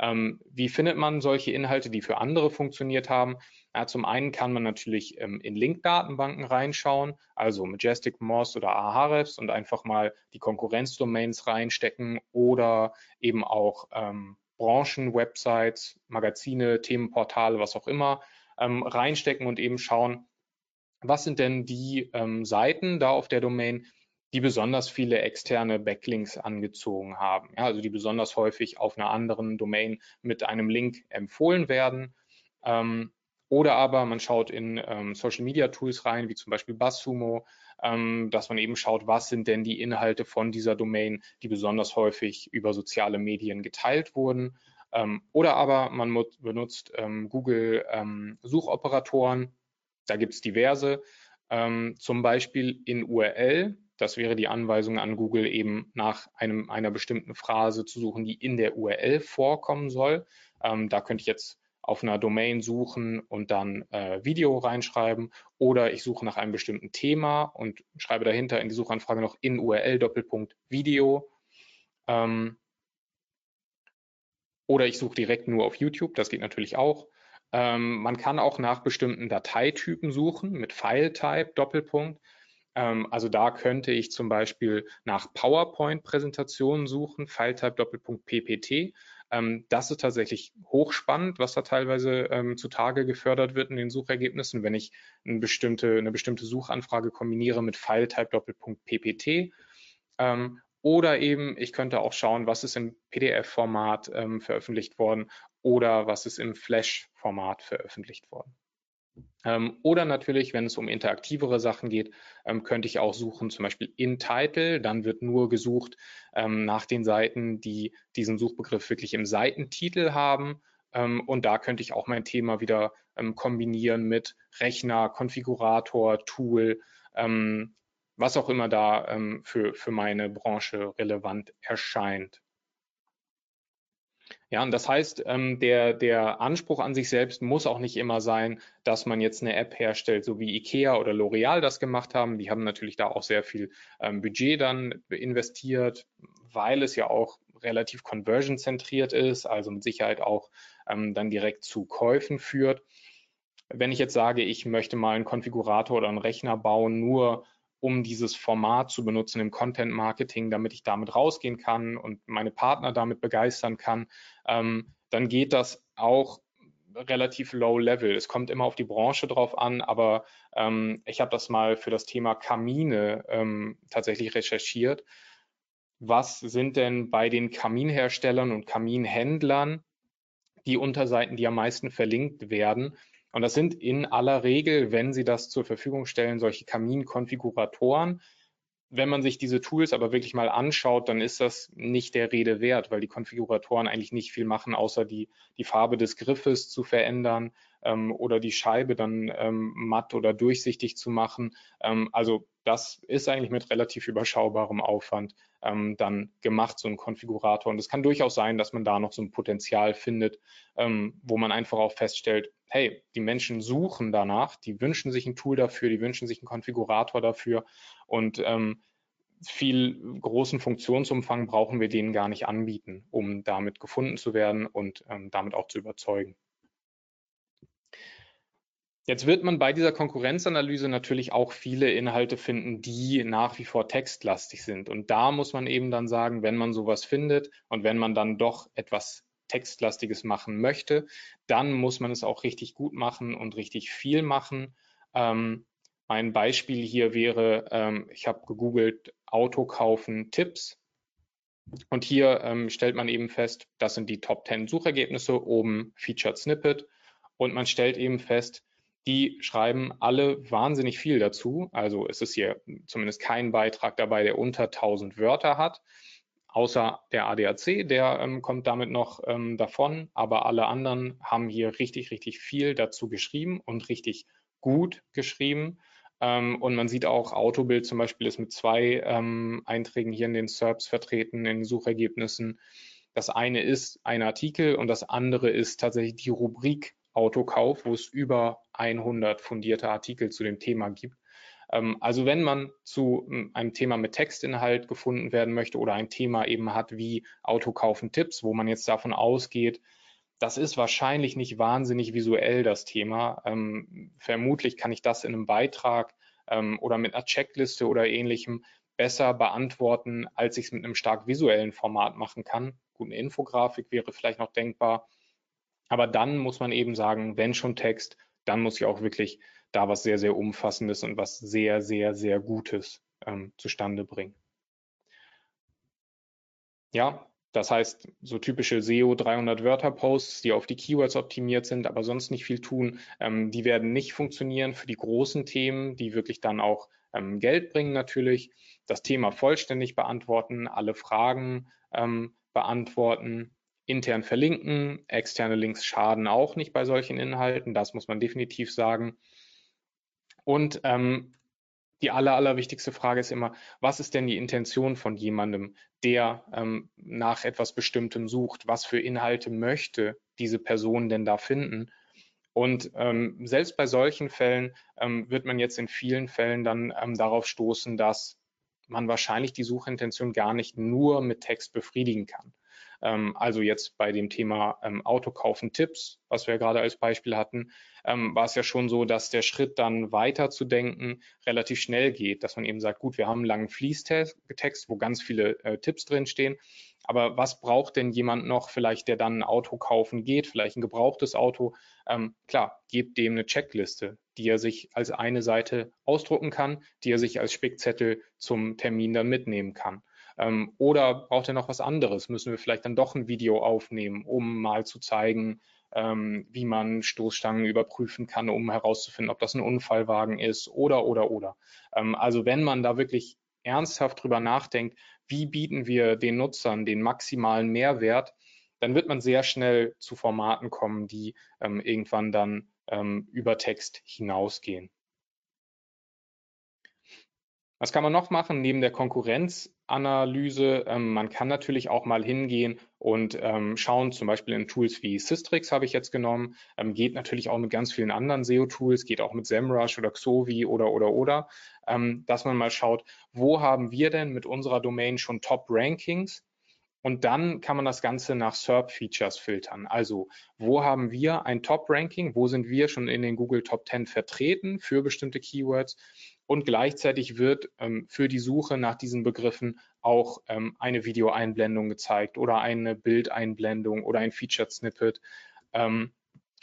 Ähm, wie findet man solche Inhalte, die für andere funktioniert haben? Ja, zum einen kann man natürlich ähm, in Link-Datenbanken reinschauen, also Majestic, Moz oder Ahrefs und einfach mal die Konkurrenzdomains reinstecken oder eben auch ähm, Branchen-Websites, Magazine, Themenportale, was auch immer, ähm, reinstecken und eben schauen, was sind denn die ähm, Seiten da auf der Domain, die besonders viele externe Backlinks angezogen haben. Ja, also die besonders häufig auf einer anderen Domain mit einem Link empfohlen werden. Ähm, oder aber man schaut in ähm, Social Media Tools rein, wie zum Beispiel BuzzSumo, ähm, dass man eben schaut, was sind denn die Inhalte von dieser Domain, die besonders häufig über soziale Medien geteilt wurden. Ähm, oder aber man benutzt ähm, Google ähm, Suchoperatoren. Da gibt es diverse. Ähm, zum Beispiel in URL. Das wäre die Anweisung an Google, eben nach einem, einer bestimmten Phrase zu suchen, die in der URL vorkommen soll. Ähm, da könnte ich jetzt auf einer Domain suchen und dann äh, Video reinschreiben oder ich suche nach einem bestimmten Thema und schreibe dahinter in die Suchanfrage noch in URL Doppelpunkt Video. Ähm, oder ich suche direkt nur auf YouTube, das geht natürlich auch. Ähm, man kann auch nach bestimmten Dateitypen suchen mit File-Type, Doppelpunkt. Ähm, also da könnte ich zum Beispiel nach PowerPoint-Präsentationen suchen, File-Type, Doppelpunkt PPT. Ähm, das ist tatsächlich hochspannend, was da teilweise ähm, zutage gefördert wird in den Suchergebnissen, wenn ich eine bestimmte, eine bestimmte Suchanfrage kombiniere mit File-Type, Doppelpunkt PPT. Oder eben, ich könnte auch schauen, was ist im PDF-Format veröffentlicht worden oder was ist im Flash-Format veröffentlicht worden. Ähm, oder natürlich, wenn es um interaktivere Sachen geht, ähm, könnte ich auch suchen, zum Beispiel in Title. Dann wird nur gesucht ähm, nach den Seiten, die diesen Suchbegriff wirklich im Seitentitel haben. Und da könnte ich auch mein Thema wieder kombinieren mit Rechner, Konfigurator, Tool, was auch immer da für, für meine Branche relevant erscheint. Ja, und das heißt, ähm, der, der Anspruch an sich selbst muss auch nicht immer sein, dass man jetzt eine App herstellt, so wie IKEA oder L'Oreal das gemacht haben. Die haben natürlich da auch sehr viel ähm, Budget dann investiert, weil es ja auch relativ conversion-zentriert ist, also mit Sicherheit auch ähm, dann direkt zu Käufen führt. Wenn ich jetzt sage, ich möchte mal einen Konfigurator oder einen Rechner bauen, nur um dieses Format zu benutzen im Content Marketing, damit ich damit rausgehen kann und meine Partner damit begeistern kann, ähm, dann geht das auch relativ low level. Es kommt immer auf die Branche drauf an, aber ähm, ich habe das mal für das Thema Kamine ähm, tatsächlich recherchiert. Was sind denn bei den Kaminherstellern und Kaminhändlern die Unterseiten, die am meisten verlinkt werden? Und das sind in aller Regel, wenn Sie das zur Verfügung stellen, solche Kaminkonfiguratoren. Wenn man sich diese Tools aber wirklich mal anschaut, dann ist das nicht der Rede wert, weil die Konfiguratoren eigentlich nicht viel machen, außer die, die Farbe des Griffes zu verändern ähm, oder die Scheibe dann ähm, matt oder durchsichtig zu machen. Ähm, also das ist eigentlich mit relativ überschaubarem Aufwand ähm, dann gemacht, so ein Konfigurator. Und es kann durchaus sein, dass man da noch so ein Potenzial findet, ähm, wo man einfach auch feststellt, hey, die Menschen suchen danach, die wünschen sich ein Tool dafür, die wünschen sich einen Konfigurator dafür und ähm, viel großen Funktionsumfang brauchen wir denen gar nicht anbieten, um damit gefunden zu werden und ähm, damit auch zu überzeugen. Jetzt wird man bei dieser Konkurrenzanalyse natürlich auch viele Inhalte finden, die nach wie vor textlastig sind. Und da muss man eben dann sagen, wenn man sowas findet und wenn man dann doch etwas Textlastiges machen möchte, dann muss man es auch richtig gut machen und richtig viel machen. Ähm, ein Beispiel hier wäre, ähm, ich habe gegoogelt Auto kaufen Tipps. Und hier ähm, stellt man eben fest, das sind die Top 10 Suchergebnisse, oben Featured Snippet. Und man stellt eben fest, die schreiben alle wahnsinnig viel dazu. Also es ist hier zumindest kein Beitrag dabei, der unter 1000 Wörter hat, außer der ADAC, der ähm, kommt damit noch ähm, davon, aber alle anderen haben hier richtig, richtig viel dazu geschrieben und richtig gut geschrieben. Ähm, und man sieht auch, Autobild zum Beispiel ist mit zwei ähm, Einträgen hier in den SERPs vertreten, in den Suchergebnissen. Das eine ist ein Artikel und das andere ist tatsächlich die Rubrik Autokauf, wo es über 100 fundierte Artikel zu dem Thema gibt. Ähm, also wenn man zu hm, einem Thema mit Textinhalt gefunden werden möchte oder ein Thema eben hat wie Autokaufen Tipps, wo man jetzt davon ausgeht, das ist wahrscheinlich nicht wahnsinnig visuell das Thema. Ähm, vermutlich kann ich das in einem Beitrag ähm, oder mit einer Checkliste oder ähnlichem besser beantworten, als ich es mit einem stark visuellen Format machen kann. Gut, Infografik wäre vielleicht noch denkbar. Aber dann muss man eben sagen, wenn schon Text, dann muss ich auch wirklich da was sehr, sehr Umfassendes und was sehr, sehr, sehr Gutes ähm, zustande bringen. Ja, das heißt, so typische SEO 300 Wörter Posts, die auf die Keywords optimiert sind, aber sonst nicht viel tun, ähm, die werden nicht funktionieren für die großen Themen, die wirklich dann auch ähm, Geld bringen natürlich. Das Thema vollständig beantworten, alle Fragen ähm, beantworten, intern verlinken, externe Links schaden auch nicht bei solchen Inhalten, das muss man definitiv sagen. Und ähm, die aller, allerwichtigste Frage ist immer, was ist denn die Intention von jemandem, der ähm, nach etwas Bestimmtem sucht? Was für Inhalte möchte diese Person denn da finden? Und ähm, selbst bei solchen Fällen ähm, wird man jetzt in vielen Fällen dann ähm, darauf stoßen, dass man wahrscheinlich die Suchintention gar nicht nur mit Text befriedigen kann. Ähm, also jetzt bei dem Thema ähm, Autokaufen Tipps, was wir gerade als Beispiel hatten, ähm, war es ja schon so, dass der Schritt dann weiter zu denken relativ schnell geht, dass man eben sagt, gut, wir haben einen langen Fließtext, wo ganz viele äh, Tipps drinstehen. Aber was braucht denn jemand noch vielleicht, der dann ein Auto kaufen geht, vielleicht ein gebrauchtes Auto? Ähm, klar, gebt dem eine Checkliste, die er sich als eine Seite ausdrucken kann, die er sich als Spickzettel zum Termin dann mitnehmen kann. Ähm, oder braucht er noch was anderes? Müssen wir vielleicht dann doch ein Video aufnehmen, um mal zu zeigen, ähm, wie man Stoßstangen überprüfen kann, um herauszufinden, ob das ein Unfallwagen ist oder, oder, oder. Ähm, also wenn man da wirklich ernsthaft drüber nachdenkt, wie bieten wir den Nutzern den maximalen Mehrwert, dann wird man sehr schnell zu Formaten kommen, die ähm, irgendwann dann ähm, über Text hinausgehen. Was kann man noch machen neben der Konkurrenzanalyse? Ähm, man kann natürlich auch mal hingehen und ähm, schauen, zum Beispiel in Tools wie Systrix habe ich jetzt genommen, ähm, geht natürlich auch mit ganz vielen anderen SEO-Tools, geht auch mit SEMrush oder Xovi oder, oder, oder, ähm, dass man mal schaut, wo haben wir denn mit unserer Domain schon Top-Rankings? Und dann kann man das Ganze nach SERP-Features filtern. Also, wo haben wir ein Top-Ranking? Wo sind wir schon in den Google Top 10 vertreten für bestimmte Keywords? Und gleichzeitig wird ähm, für die Suche nach diesen Begriffen auch ähm, eine Videoeinblendung gezeigt oder eine Bildeinblendung oder ein Featured Snippet. Ähm,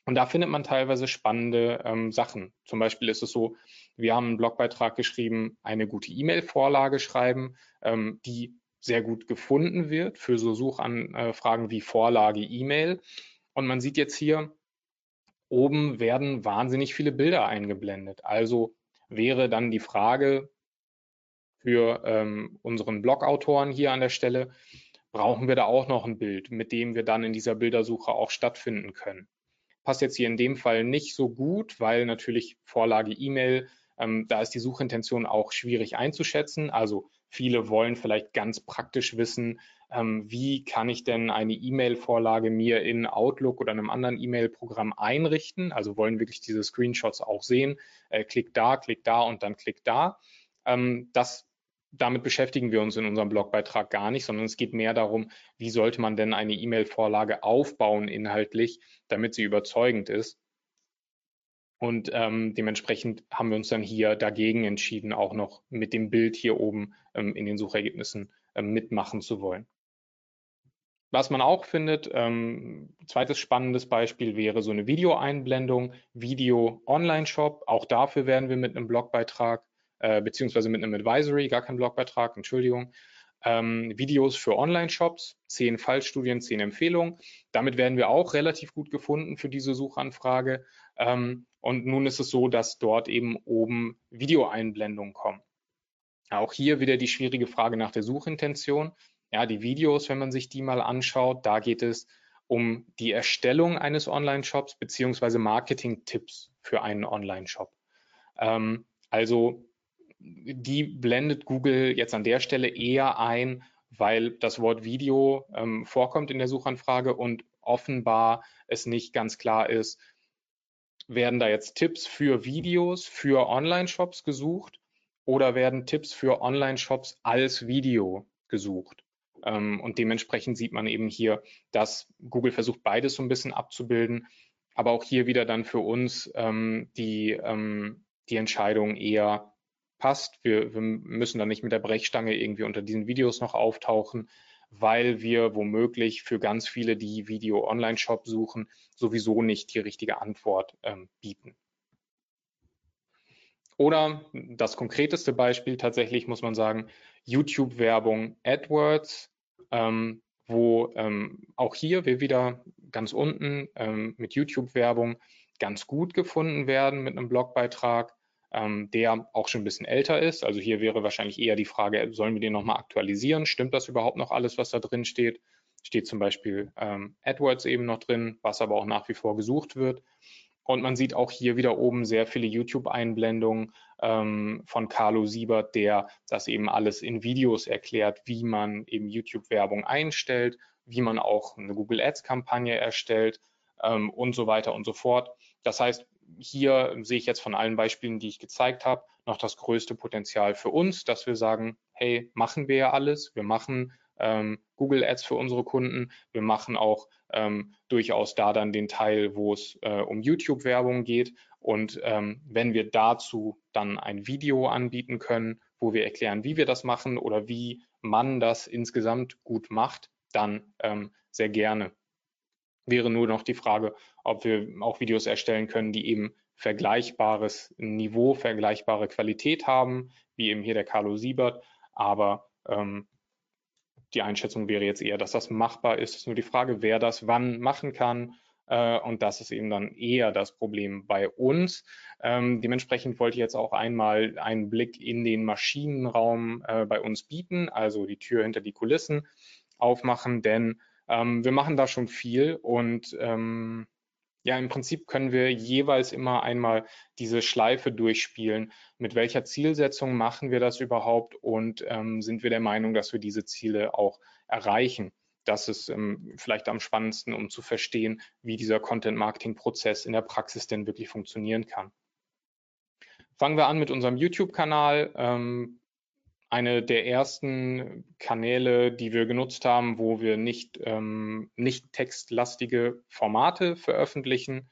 und da findet man teilweise spannende ähm, Sachen. Zum Beispiel ist es so, wir haben einen Blogbeitrag geschrieben, eine gute E-Mail-Vorlage schreiben, ähm, die sehr gut gefunden wird für so Suchanfragen wie Vorlage E-Mail. Und man sieht jetzt hier, oben werden wahnsinnig viele Bilder eingeblendet. Also wäre dann die Frage für ähm, unseren Blogautoren hier an der Stelle, brauchen wir da auch noch ein Bild, mit dem wir dann in dieser Bildersuche auch stattfinden können. Passt jetzt hier in dem Fall nicht so gut, weil natürlich Vorlage E-Mail, ähm, da ist die Suchintention auch schwierig einzuschätzen. Also viele wollen vielleicht ganz praktisch wissen, ähm, wie kann ich denn eine E-Mail-Vorlage mir in Outlook oder einem anderen E-Mail-Programm einrichten? Also wollen wirklich diese Screenshots auch sehen. Äh, klick da, klick da und dann klick da. Ähm, das damit beschäftigen wir uns in unserem Blogbeitrag gar nicht, sondern es geht mehr darum, wie sollte man denn eine E-Mail-Vorlage aufbauen inhaltlich, damit sie überzeugend ist. Und ähm, dementsprechend haben wir uns dann hier dagegen entschieden, auch noch mit dem Bild hier oben ähm, in den Suchergebnissen ähm, mitmachen zu wollen. Was man auch findet, ähm, zweites spannendes Beispiel wäre so eine Videoeinblendung, Video Online-Shop. Auch dafür werden wir mit einem Blogbeitrag äh, beziehungsweise mit einem Advisory, gar kein Blogbeitrag, Entschuldigung, ähm, Videos für Online-Shops, zehn Fallstudien, zehn Empfehlungen. Damit werden wir auch relativ gut gefunden für diese Suchanfrage. Ähm, und nun ist es so, dass dort eben oben Videoeinblendungen kommen. Auch hier wieder die schwierige Frage nach der Suchintention. Ja, die Videos, wenn man sich die mal anschaut, da geht es um die Erstellung eines Online-Shops beziehungsweise Marketing-Tipps für einen Online-Shop. Ähm, also die blendet Google jetzt an der Stelle eher ein, weil das Wort Video ähm, vorkommt in der Suchanfrage und offenbar es nicht ganz klar ist, werden da jetzt Tipps für Videos für Online-Shops gesucht oder werden Tipps für Online-Shops als Video gesucht? Ähm, und dementsprechend sieht man eben hier, dass Google versucht, beides so ein bisschen abzubilden. Aber auch hier wieder dann für uns ähm, die, ähm, die Entscheidung eher passt. Wir, wir müssen dann nicht mit der Brechstange irgendwie unter diesen Videos noch auftauchen, weil wir womöglich für ganz viele, die Video-Online-Shop suchen, sowieso nicht die richtige Antwort ähm, bieten. Oder das konkreteste Beispiel tatsächlich muss man sagen, YouTube-Werbung AdWords, ähm, wo ähm, auch hier wir wieder ganz unten ähm, mit YouTube-Werbung ganz gut gefunden werden mit einem Blogbeitrag, ähm, der auch schon ein bisschen älter ist. Also hier wäre wahrscheinlich eher die Frage, sollen wir den nochmal aktualisieren? Stimmt das überhaupt noch alles, was da drin steht? Steht zum Beispiel ähm, AdWords eben noch drin, was aber auch nach wie vor gesucht wird. Und man sieht auch hier wieder oben sehr viele YouTube-Einblendungen ähm, von Carlo Siebert, der das eben alles in Videos erklärt, wie man eben YouTube-Werbung einstellt, wie man auch eine Google Ads-Kampagne erstellt ähm, und so weiter und so fort. Das heißt, hier sehe ich jetzt von allen Beispielen, die ich gezeigt habe, noch das größte Potenzial für uns, dass wir sagen, hey, machen wir ja alles. Wir machen ähm, Google Ads für unsere Kunden. Wir machen auch ähm, durchaus da dann den Teil, wo es äh, um YouTube-Werbung geht. Und ähm, wenn wir dazu dann ein Video anbieten können, wo wir erklären, wie wir das machen oder wie man das insgesamt gut macht, dann ähm, sehr gerne. Wäre nur noch die Frage, ob wir auch Videos erstellen können, die eben vergleichbares Niveau, vergleichbare Qualität haben, wie eben hier der Carlo Siebert. Aber ähm, die Einschätzung wäre jetzt eher, dass das machbar ist. Es ist nur die Frage, wer das wann machen kann. Äh, und das ist eben dann eher das Problem bei uns. Ähm, dementsprechend wollte ich jetzt auch einmal einen Blick in den Maschinenraum äh, bei uns bieten, also die Tür hinter die Kulissen aufmachen, denn ähm, wir machen da schon viel und ähm, ja, im Prinzip können wir jeweils immer einmal diese Schleife durchspielen. Mit welcher Zielsetzung machen wir das überhaupt und ähm, sind wir der Meinung, dass wir diese Ziele auch erreichen? Das ist ähm, vielleicht am spannendsten, um zu verstehen, wie dieser Content-Marketing-Prozess in der Praxis denn wirklich funktionieren kann. Fangen wir an mit unserem YouTube-Kanal. Ähm, eine der ersten Kanäle, die wir genutzt haben, wo wir nicht, ähm, nicht textlastige Formate veröffentlichen.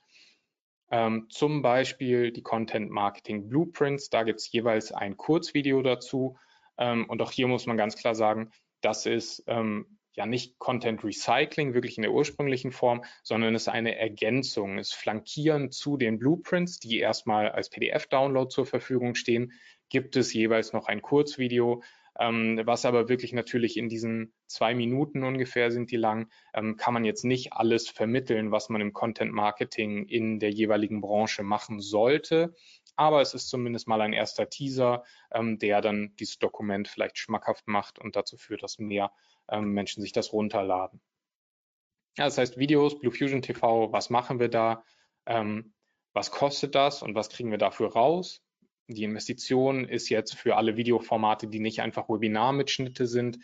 Ähm, zum Beispiel die Content Marketing Blueprints. Da gibt es jeweils ein Kurzvideo dazu. Ähm, und auch hier muss man ganz klar sagen, das ist ähm, ja nicht Content Recycling wirklich in der ursprünglichen Form, sondern es ist eine Ergänzung, es flankieren zu den Blueprints, die erstmal als PDF-Download zur Verfügung stehen, gibt es jeweils noch ein Kurzvideo, ähm, was aber wirklich natürlich in diesen zwei Minuten ungefähr sind die lang, ähm, kann man jetzt nicht alles vermitteln, was man im Content Marketing in der jeweiligen Branche machen sollte. Aber es ist zumindest mal ein erster Teaser, ähm, der dann dieses Dokument vielleicht schmackhaft macht und dazu führt, dass mehr ähm, Menschen sich das runterladen. Ja, das heißt Videos, Blue Fusion TV, was machen wir da? Ähm, was kostet das und was kriegen wir dafür raus? Die Investition ist jetzt für alle Videoformate, die nicht einfach Webinarmitschnitte sind,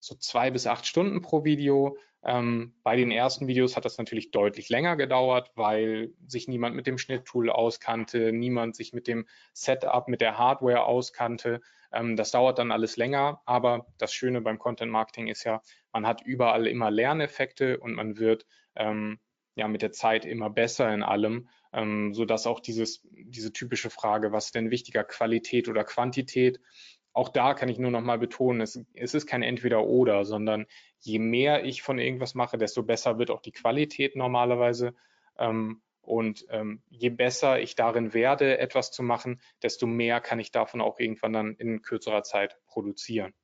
so zwei bis acht Stunden pro Video. Ähm, bei den ersten Videos hat das natürlich deutlich länger gedauert, weil sich niemand mit dem Schnitttool auskannte, niemand sich mit dem Setup, mit der Hardware auskannte. Ähm, das dauert dann alles länger, aber das Schöne beim Content Marketing ist ja, man hat überall immer Lerneffekte und man wird ähm, ja mit der Zeit immer besser in allem ähm, sodass auch dieses, diese typische Frage, was ist denn wichtiger, Qualität oder Quantität, auch da kann ich nur noch mal betonen, es, es ist kein Entweder-Oder, sondern je mehr ich von irgendwas mache, desto besser wird auch die Qualität normalerweise. Ähm, und ähm, je besser ich darin werde, etwas zu machen, desto mehr kann ich davon auch irgendwann dann in kürzerer Zeit produzieren.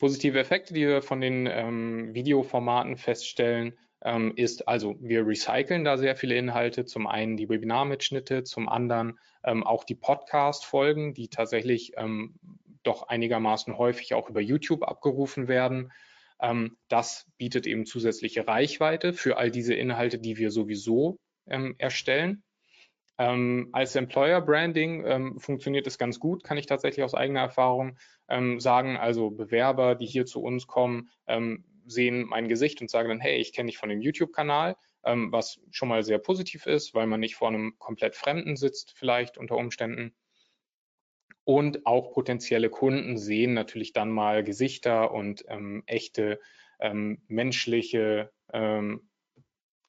Positive Effekte, die wir von den ähm, Videoformaten feststellen, ähm, ist also, wir recyceln da sehr viele Inhalte. Zum einen die Webinarmitschnitte, zum anderen ähm, auch die Podcast-Folgen, die tatsächlich ähm, doch einigermaßen häufig auch über YouTube abgerufen werden. Ähm, das bietet eben zusätzliche Reichweite für all diese Inhalte, die wir sowieso ähm, erstellen. Ähm, als Employer Branding ähm, funktioniert es ganz gut, kann ich tatsächlich aus eigener Erfahrung ähm, sagen. Also Bewerber, die hier zu uns kommen, ähm, sehen mein Gesicht und sagen dann, hey, ich kenne dich von dem YouTube-Kanal, ähm, was schon mal sehr positiv ist, weil man nicht vor einem komplett Fremden sitzt, vielleicht unter Umständen. Und auch potenzielle Kunden sehen natürlich dann mal Gesichter und ähm, echte menschliche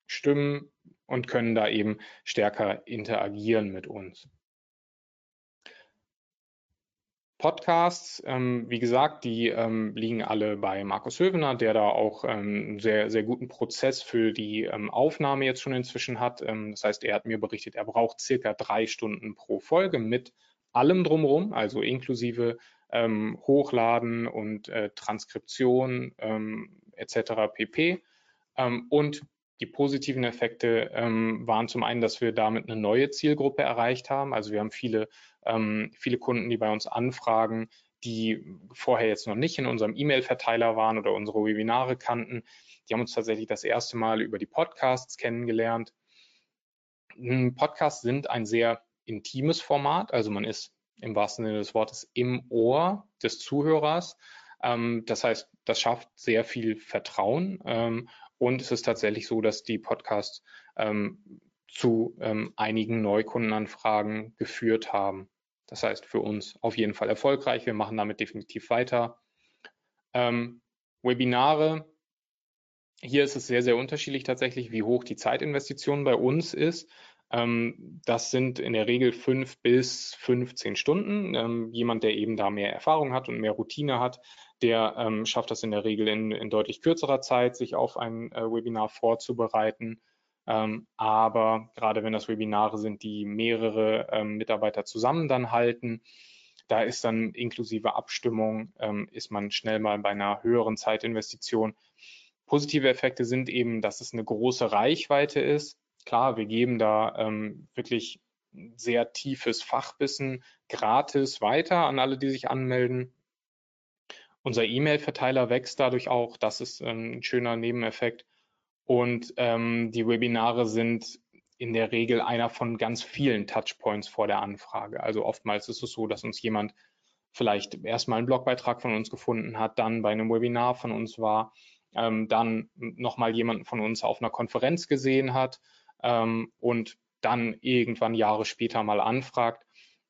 Stimmen und können da eben stärker interagieren mit uns. Podcasts, ähm, wie gesagt, die ähm, liegen alle bei Markus Hövener, der da auch ähm, einen sehr, sehr guten Prozess für die ähm, Aufnahme jetzt schon inzwischen hat. Ähm, das heißt, er hat mir berichtet, er braucht circa drei Stunden pro Folge mit allem drumherum, also inklusive Hochladen und äh, Transkription etc. pp. und die positiven Effekte ähm, waren zum einen, dass wir damit eine neue Zielgruppe erreicht haben. Also wir haben viele, ähm, viele Kunden, die bei uns anfragen, die vorher jetzt noch nicht in unserem E-Mail-Verteiler waren oder unsere Webinare kannten. Die haben uns tatsächlich das erste Mal über die Podcasts kennengelernt. Podcasts sind ein sehr intimes Format, also man ist im wahrsten Sinne des Wortes im Ohr des Zuhörers. Ähm, das heißt, das schafft sehr viel Vertrauen ähm, und es ist tatsächlich so, dass die Podcasts ähm, zu einigen Neukundenanfragen geführt haben. Das heißt für uns auf jeden Fall erfolgreich. Wir machen damit definitiv weiter. Ähm, Webinare. Hier ist es sehr, sehr unterschiedlich tatsächlich, wie hoch die Zeitinvestition bei uns ist. Ähm, das sind in der Regel fünf bis 15 Stunden. Ähm, jemand, der eben da mehr Erfahrung hat und mehr Routine hat, der ähm, schafft das in der Regel in, in, deutlich kürzerer Zeit, sich auf ein äh, Webinar vorzubereiten. Ähm, aber gerade wenn das Webinare sind, die mehrere ähm, Mitarbeiter zusammen dann halten, da ist dann inklusive Abstimmung, ähm, ist man schnell mal bei einer höheren Zeitinvestition. Positive Effekte sind eben, dass es eine große Reichweite ist Klar, wir geben da ähm, wirklich sehr tiefes Fachwissen gratis weiter an alle, die sich anmelden. Unser E-Mail-Verteiler wächst dadurch auch. Das ist ähm, ein schöner Nebeneffekt. Und ähm, die Webinare sind in der Regel einer von ganz vielen Touchpoints vor der Anfrage. Also oftmals ist es so, dass uns jemand vielleicht erstmal einen Blogbeitrag von uns gefunden hat, dann bei einem Webinar von uns war, ähm, dann nochmal jemanden von uns auf einer Konferenz gesehen hat ähm, und dann irgendwann Jahre später mal anfragt.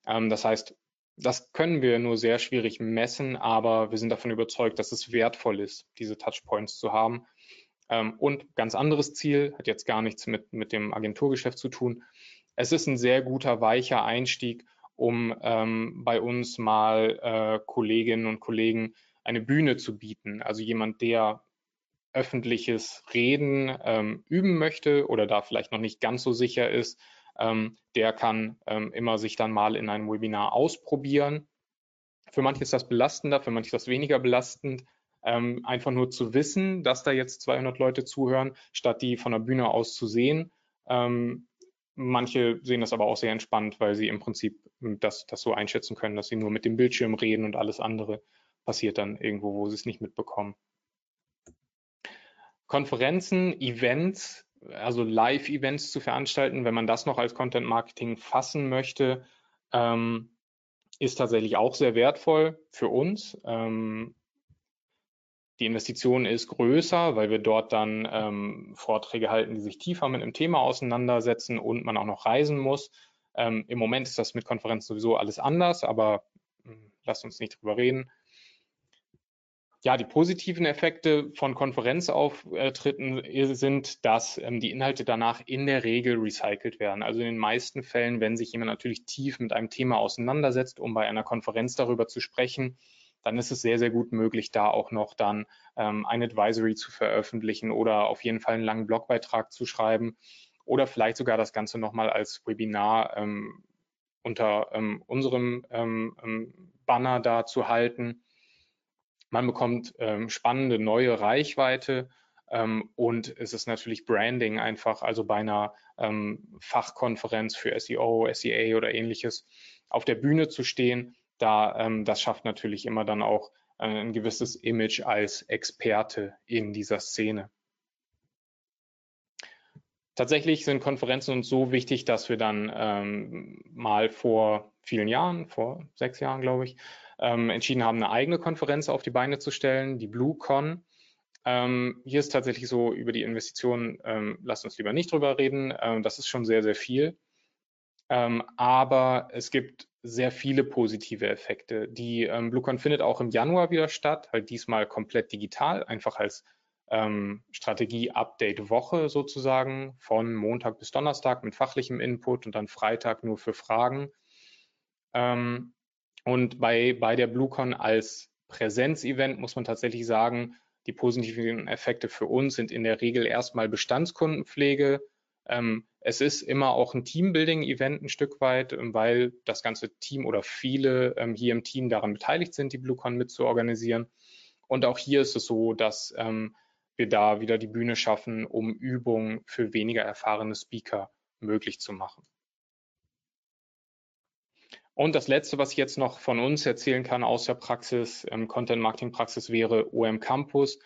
Ähm, das heißt, das können wir nur sehr schwierig messen, aber wir sind davon überzeugt, dass es wertvoll ist, diese Touchpoints zu haben. Ähm, und ganz anderes Ziel, hat jetzt gar nichts mit, mit dem Agenturgeschäft zu tun. Es ist ein sehr guter, weicher Einstieg, um ähm, bei uns mal äh, Kolleginnen und Kollegen eine Bühne zu bieten. Also jemand, der öffentliches Reden ähm, üben möchte oder da vielleicht noch nicht ganz so sicher ist, ähm, der kann ähm, immer sich dann mal in einem Webinar ausprobieren. Für manche ist das belastender, für manche ist das weniger belastend. Ähm, einfach nur zu wissen, dass da jetzt 200 Leute zuhören, statt die von der Bühne aus zu sehen. Ähm, manche sehen das aber auch sehr entspannt, weil sie im Prinzip das, das so einschätzen können, dass sie nur mit dem Bildschirm reden und alles andere passiert dann irgendwo, wo sie es nicht mitbekommen. Konferenzen, Events, also Live-Events zu veranstalten, wenn man das noch als Content Marketing fassen möchte, ähm, ist tatsächlich auch sehr wertvoll für uns. Ähm, die Investition ist größer, weil wir dort dann ähm, Vorträge halten, die sich tiefer mit einem Thema auseinandersetzen und man auch noch reisen muss. Ähm, Im Moment ist das mit Konferenzen sowieso alles anders, aber mh, hm, lasst uns nicht drüber reden ja, die positiven Effekte von Konferenzauftritten sind, dass ähm, die Inhalte danach in der Regel recycelt werden. Also in den meisten Fällen, wenn sich jemand natürlich tief mit einem Thema auseinandersetzt, um bei einer Konferenz darüber zu sprechen, dann ist es sehr, sehr gut möglich, da auch noch dann ähm, ein Advisory zu veröffentlichen oder auf jeden Fall einen langen Blogbeitrag zu schreiben oder vielleicht sogar das Ganze nochmal als Webinar ähm, unter ähm, unserem ähm, ähm, Banner da zu halten Man bekommt ähm, spannende neue Reichweite ähm, und es ist natürlich Branding einfach, also bei einer ähm, Fachkonferenz für SEO, SEA oder ähnliches auf der Bühne zu stehen. Da, ähm, das schafft natürlich immer dann auch äh, ein gewisses Image als Experte in dieser Szene. Tatsächlich sind Konferenzen uns so wichtig, dass wir dann ähm, mal vor vielen Jahren, vor sechs Jahren glaube ich, ähm, entschieden haben, eine eigene Konferenz auf die Beine zu stellen, die BlueCon. Ähm, hier ist tatsächlich so über die Investitionen, ähm, lasst uns lieber nicht drüber reden. Ähm, das ist schon sehr, sehr viel. Ähm, aber es gibt sehr viele positive Effekte. Die ähm, BlueCon findet auch im Januar wieder statt, halt diesmal komplett digital, einfach als ähm, Strategie-Update-Woche sozusagen von Montag bis Donnerstag mit fachlichem Input und dann Freitag nur für Fragen. Ähm, und bei, bei der BlueCon als Präsenzevent muss man tatsächlich sagen, die positiven Effekte für uns sind in der Regel erstmal Bestandskundenpflege. Ähm, es ist immer auch ein Teambuilding-Event ein Stück weit, ähm, weil das ganze Team oder viele ähm, hier im Team daran beteiligt sind, die BlueCon mit zu organisieren. Und auch hier ist es so, dass ähm, wir da wieder die Bühne schaffen, um Übungen für weniger erfahrene Speaker möglich zu machen. Und das Letzte, was ich jetzt noch von uns erzählen kann aus der Praxis, ähm, Content-Marketing-Praxis, wäre OM Campus,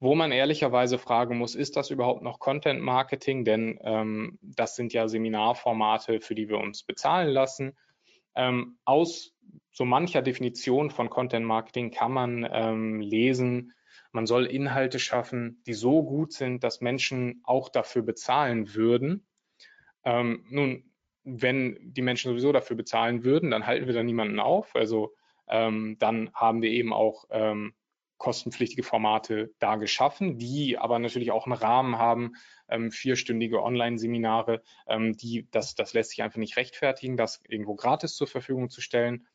wo man ehrlicherweise fragen muss, ist das überhaupt noch Content-Marketing? Denn ähm, das sind ja Seminarformate, für die wir uns bezahlen lassen. Ähm, aus so mancher Definition von Content-Marketing kann man ähm, lesen, man soll Inhalte schaffen, die so gut sind, dass Menschen auch dafür bezahlen würden. Ähm, nun, wenn die Menschen sowieso dafür bezahlen würden, dann halten wir da niemanden auf. Also ähm, dann haben wir eben auch ähm, kostenpflichtige Formate da geschaffen, die aber natürlich auch einen Rahmen haben, ähm, vierstündige Online-Seminare, ähm, die, das, das lässt sich einfach nicht rechtfertigen, das irgendwo gratis zur Verfügung zu stellen.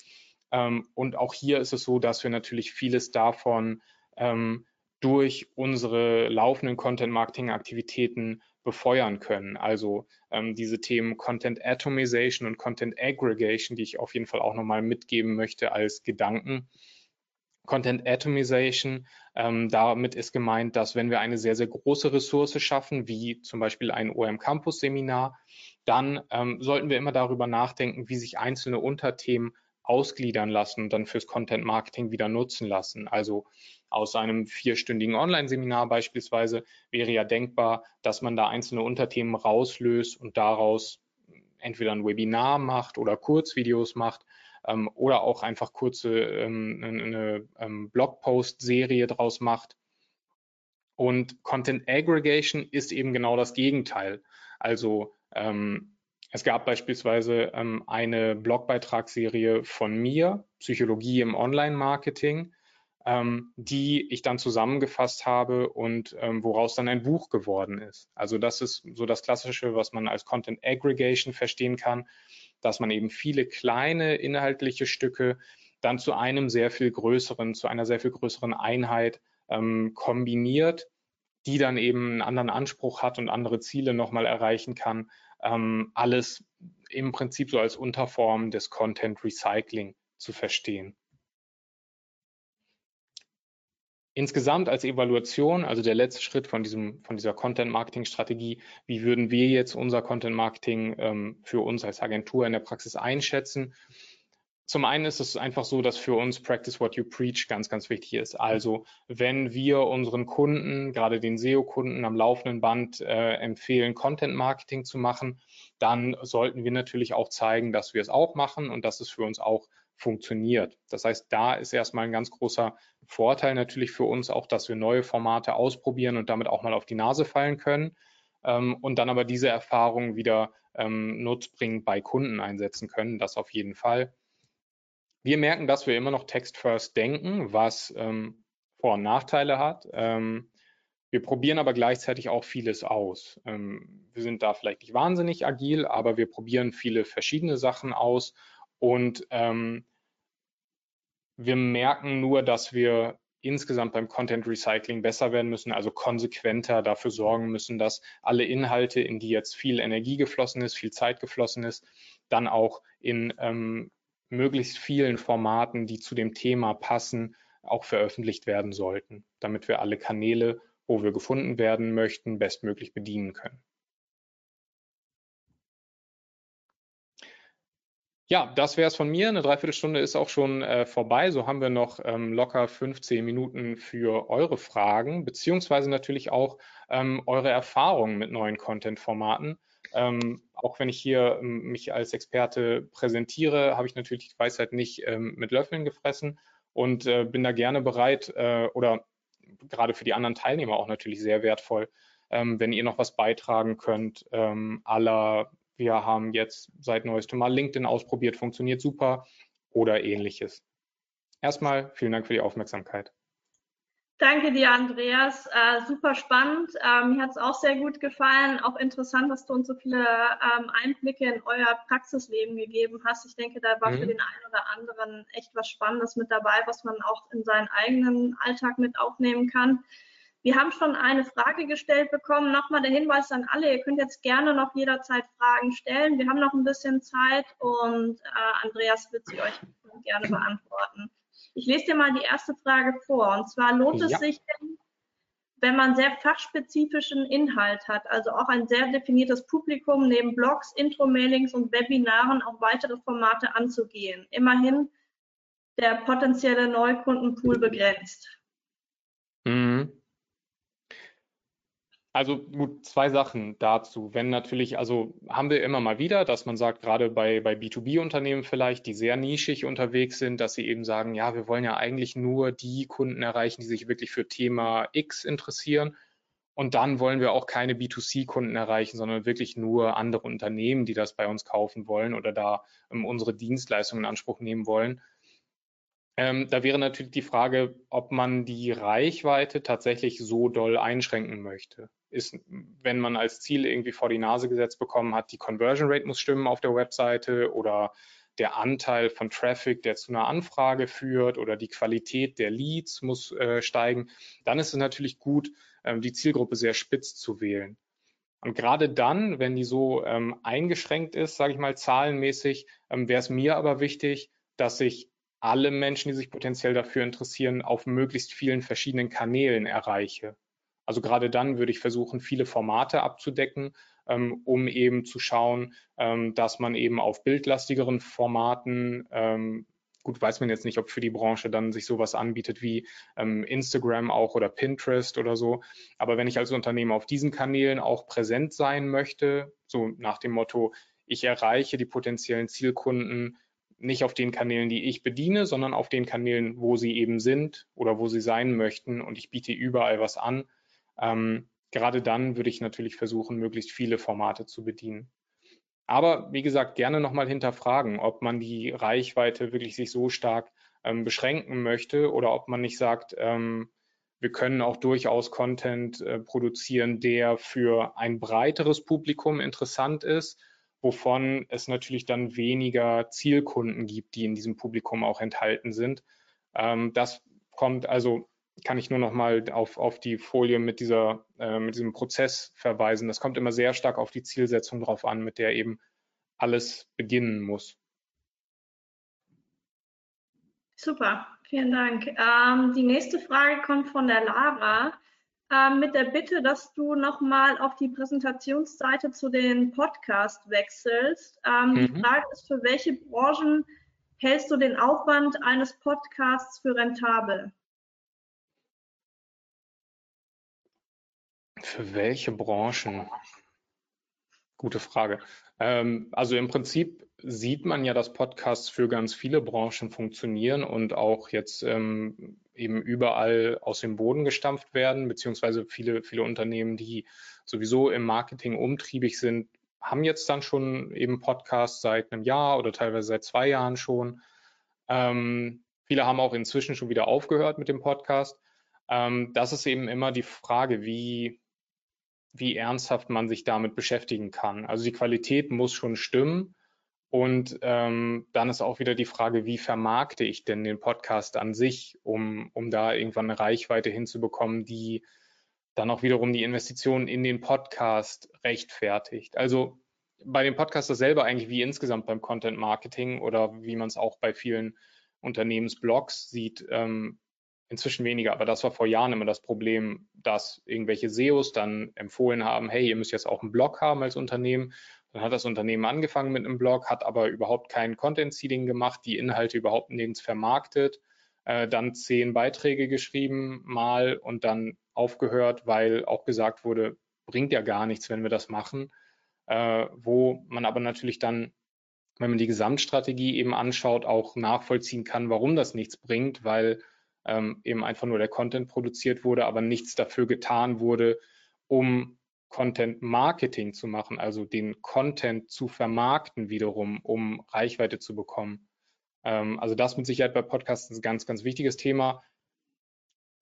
Ähm, und auch hier ist es so, dass wir natürlich vieles davon ähm, durch unsere laufenden Content-Marketing-Aktivitäten befeuern können. Also ähm, diese Themen Content Atomization und Content Aggregation, die ich auf jeden Fall auch nochmal mitgeben möchte als Gedanken. Content Atomization, ähm, damit ist gemeint, dass wenn wir eine sehr, sehr große Ressource schaffen, wie zum Beispiel ein OM Campus Seminar, dann ähm, sollten wir immer darüber nachdenken, wie sich einzelne Unterthemen ausgliedern lassen und dann fürs Content Marketing wieder nutzen lassen. Also aus einem vierstündigen Online-Seminar beispielsweise wäre ja denkbar, dass man da einzelne Unterthemen rauslöst und daraus entweder ein Webinar macht oder Kurzvideos macht ähm, oder auch einfach kurze ähm, eine ähm, Blogpost-Serie draus macht. Und Content Aggregation ist eben genau das Gegenteil. Also ähm, es gab beispielsweise ähm, eine Blogbeitragsserie von mir, Psychologie im Online-Marketing, ähm, die ich dann zusammengefasst habe und ähm, woraus dann ein Buch geworden ist. Also das ist so das Klassische, was man als Content Aggregation verstehen kann, dass man eben viele kleine inhaltliche Stücke dann zu einem sehr viel größeren, zu einer sehr viel größeren Einheit ähm, kombiniert, die dann eben einen anderen Anspruch hat und andere Ziele nochmal erreichen kann. Ähm, alles im Prinzip so als Unterform des Content Recycling zu verstehen. Insgesamt als Evaluation, also der letzte Schritt von, diesem, von dieser Content-Marketing-Strategie, wie würden wir jetzt unser Content-Marketing ähm, für uns als Agentur in der Praxis einschätzen? Zum einen ist es einfach so, dass für uns Practice What You Preach ganz, ganz wichtig ist. Also wenn wir unseren Kunden, gerade den SEO-Kunden am laufenden Band äh, empfehlen, Content-Marketing zu machen, dann sollten wir natürlich auch zeigen, dass wir es auch machen und dass es für uns auch funktioniert. Das heißt, da ist erstmal ein ganz großer Vorteil natürlich für uns auch, dass wir neue Formate ausprobieren und damit auch mal auf die Nase fallen können ähm, und dann aber diese Erfahrung wieder ähm, nutzbringend bei Kunden einsetzen können. Das auf jeden Fall. Wir merken, dass wir immer noch Text First denken, was ähm, Vor- und Nachteile hat. Ähm, wir probieren aber gleichzeitig auch vieles aus. Ähm, wir sind da vielleicht nicht wahnsinnig agil, aber wir probieren viele verschiedene Sachen aus und ähm, wir merken nur, dass wir insgesamt beim Content Recycling besser werden müssen, also konsequenter dafür sorgen müssen, dass alle Inhalte, in die jetzt viel Energie geflossen ist, viel Zeit geflossen ist, dann auch in ähm, möglichst vielen Formaten, die zu dem Thema passen, auch veröffentlicht werden sollten, damit wir alle Kanäle, wo wir gefunden werden möchten, bestmöglich bedienen können. Ja, das wäre es von mir. Eine Dreiviertelstunde ist auch schon äh, vorbei. So haben wir noch ähm, locker 15 Minuten für eure Fragen, beziehungsweise natürlich auch ähm, eure Erfahrungen mit neuen Content-Formaten. Ähm, auch wenn ich hier ähm, mich als Experte präsentiere, habe ich natürlich die Weisheit nicht ähm, mit Löffeln gefressen und äh, bin da gerne bereit äh, oder gerade für die anderen Teilnehmer auch natürlich sehr wertvoll, ähm, wenn ihr noch was beitragen könnt, aller wir haben jetzt seit neuestem mal LinkedIn ausprobiert, funktioniert super oder ähnliches. Erstmal vielen Dank für die Aufmerksamkeit. Danke dir, Andreas. Äh, super spannend. Äh, mir hat es auch sehr gut gefallen. Auch interessant, dass du uns so viele ähm, Einblicke in euer Praxisleben gegeben hast. Ich denke, da war mhm. für den einen oder anderen echt was Spannendes mit dabei, was man auch in seinen eigenen Alltag mit aufnehmen kann. Wir haben schon eine Frage gestellt bekommen. Nochmal der Hinweis an alle, ihr könnt jetzt gerne noch jederzeit Fragen stellen. Wir haben noch ein bisschen Zeit und äh, Andreas wird sie euch gerne beantworten. Ich lese dir mal die erste Frage vor. Und zwar lohnt ja. es sich denn, wenn man sehr fachspezifischen Inhalt hat, also auch ein sehr definiertes Publikum neben Blogs, Intro-Mailings und Webinaren auch weitere Formate anzugehen. Immerhin der potenzielle Neukundenpool begrenzt. Mhm. Also gut, zwei Sachen dazu. Wenn natürlich, also haben wir immer mal wieder, dass man sagt, gerade bei, bei B2B-Unternehmen vielleicht, die sehr nischig unterwegs sind, dass sie eben sagen, ja, wir wollen ja eigentlich nur die Kunden erreichen, die sich wirklich für Thema X interessieren. Und dann wollen wir auch keine B2C-Kunden erreichen, sondern wirklich nur andere Unternehmen, die das bei uns kaufen wollen oder da um, unsere Dienstleistungen in Anspruch nehmen wollen. Ähm, da wäre natürlich die Frage, ob man die Reichweite tatsächlich so doll einschränken möchte. Ist, wenn man als Ziel irgendwie vor die Nase gesetzt bekommen hat, die Conversion Rate muss stimmen auf der Webseite oder der Anteil von Traffic, der zu einer Anfrage führt oder die Qualität der Leads muss äh, steigen, dann ist es natürlich gut, ähm, die Zielgruppe sehr spitz zu wählen. Und gerade dann, wenn die so ähm, eingeschränkt ist, sage ich mal zahlenmäßig, ähm, wäre es mir aber wichtig, dass ich alle Menschen, die sich potenziell dafür interessieren, auf möglichst vielen verschiedenen Kanälen erreiche. Also gerade dann würde ich versuchen, viele Formate abzudecken, ähm, um eben zu schauen, ähm, dass man eben auf bildlastigeren Formaten, ähm, gut weiß man jetzt nicht, ob für die Branche dann sich sowas anbietet wie ähm, Instagram auch oder Pinterest oder so. Aber wenn ich als Unternehmen auf diesen Kanälen auch präsent sein möchte, so nach dem Motto, ich erreiche die potenziellen Zielkunden nicht auf den Kanälen, die ich bediene, sondern auf den Kanälen, wo sie eben sind oder wo sie sein möchten und ich biete überall was an. Ähm, gerade dann würde ich natürlich versuchen, möglichst viele Formate zu bedienen. Aber wie gesagt, gerne nochmal hinterfragen, ob man die Reichweite wirklich sich so stark ähm, beschränken möchte oder ob man nicht sagt, ähm, wir können auch durchaus Content äh, produzieren, der für ein breiteres Publikum interessant ist wovon es natürlich dann weniger Zielkunden gibt, die in diesem Publikum auch enthalten sind. Ähm, das kommt also, kann ich nur noch mal auf, auf die Folie mit, dieser, äh, mit diesem Prozess verweisen. Das kommt immer sehr stark auf die Zielsetzung drauf an, mit der eben alles beginnen muss. Super, vielen Dank. Ähm, die nächste Frage kommt von der Lara ähm, mit der Bitte, dass du nochmal auf die Präsentationsseite zu den Podcast wechselst. Ähm, mhm. Die Frage ist, für welche Branchen hältst du den Aufwand eines Podcasts für rentabel? Für welche Branchen? Gute Frage. Ähm, also im Prinzip sieht man ja, dass Podcasts für ganz viele Branchen funktionieren und auch jetzt ähm, eben überall aus dem Boden gestampft werden, beziehungsweise viele, viele Unternehmen, die sowieso im Marketing umtriebig sind, haben jetzt dann schon eben Podcasts seit einem Jahr oder teilweise seit zwei Jahren schon. Ähm, viele haben auch inzwischen schon wieder aufgehört mit dem Podcast. Ähm, das ist eben immer die Frage, wie, wie ernsthaft man sich damit beschäftigen kann. Also die Qualität muss schon stimmen. Und ähm, dann ist auch wieder die Frage, wie vermarkte ich denn den Podcast an sich, um, um da irgendwann eine Reichweite hinzubekommen, die dann auch wiederum die Investitionen in den Podcast rechtfertigt. Also bei dem Podcast selber eigentlich wie insgesamt beim Content Marketing oder wie man es auch bei vielen Unternehmensblogs sieht, ähm, inzwischen weniger, aber das war vor Jahren immer das Problem, dass irgendwelche SEOs dann empfohlen haben, hey, ihr müsst jetzt auch einen Blog haben als Unternehmen. Dann hat das Unternehmen angefangen mit einem Blog, hat aber überhaupt kein Content Seeding gemacht, die Inhalte überhaupt nirgends vermarktet, äh, dann zehn Beiträge geschrieben mal und dann aufgehört, weil auch gesagt wurde, bringt ja gar nichts, wenn wir das machen. Äh, wo man aber natürlich dann, wenn man die Gesamtstrategie eben anschaut, auch nachvollziehen kann, warum das nichts bringt, weil ähm, eben einfach nur der Content produziert wurde, aber nichts dafür getan wurde, um Content Marketing zu machen, also den Content zu vermarkten wiederum, um Reichweite zu bekommen. Ähm, also das mit Sicherheit bei Podcasts ist ein ganz, ganz wichtiges Thema.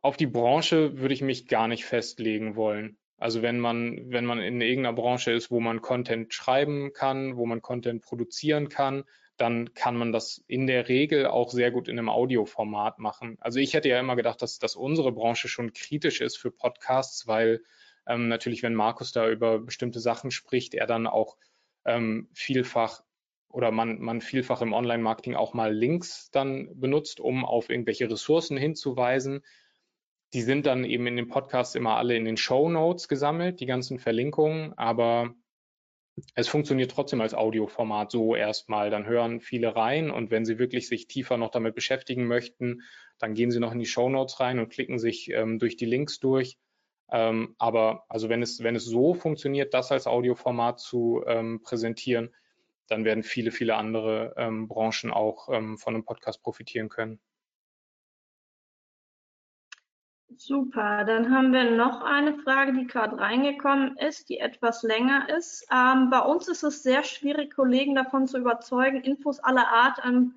Auf die Branche würde ich mich gar nicht festlegen wollen. Also wenn man, wenn man in irgendeiner Branche ist, wo man Content schreiben kann, wo man Content produzieren kann, dann kann man das in der Regel auch sehr gut in einem Audioformat machen. Also ich hätte ja immer gedacht, dass, dass unsere Branche schon kritisch ist für Podcasts, weil ähm, natürlich, wenn Markus da über bestimmte Sachen spricht, er dann auch ähm, vielfach oder man, man vielfach im Online-Marketing auch mal Links dann benutzt, um auf irgendwelche Ressourcen hinzuweisen. Die sind dann eben in dem Podcast immer alle in den Show Notes gesammelt, die ganzen Verlinkungen, aber es funktioniert trotzdem als Audioformat so erstmal. Dann hören viele rein und wenn sie wirklich sich tiefer noch damit beschäftigen möchten, dann gehen sie noch in die Show Notes rein und klicken sich ähm, durch die Links durch. Ähm, aber also wenn es, wenn es so funktioniert, das als Audioformat zu ähm, präsentieren, dann werden viele, viele andere ähm, Branchen auch ähm, von einem Podcast profitieren können. Super, dann haben wir noch eine Frage, die gerade reingekommen ist, die etwas länger ist. Ähm, bei uns ist es sehr schwierig, Kollegen davon zu überzeugen, Infos aller Art an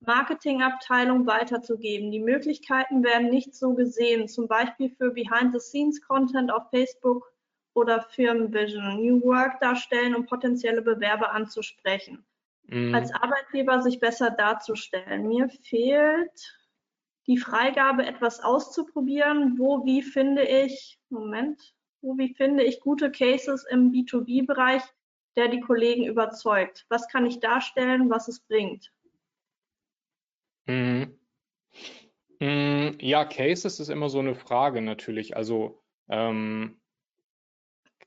Marketingabteilung weiterzugeben. Die Möglichkeiten werden nicht so gesehen, zum Beispiel für Behind-the-Scenes-Content auf Facebook oder Firmenvision, New Work darstellen, um potenzielle Bewerber anzusprechen. Mhm. Als Arbeitgeber sich besser darzustellen. Mir fehlt die Freigabe, etwas auszuprobieren. Wo, wie finde ich, Moment, wo, wie finde ich gute Cases im B2B-Bereich, der die Kollegen überzeugt? Was kann ich darstellen, was es bringt? Mhm. Mhm, ja, Cases ist immer so eine Frage natürlich. Also ähm,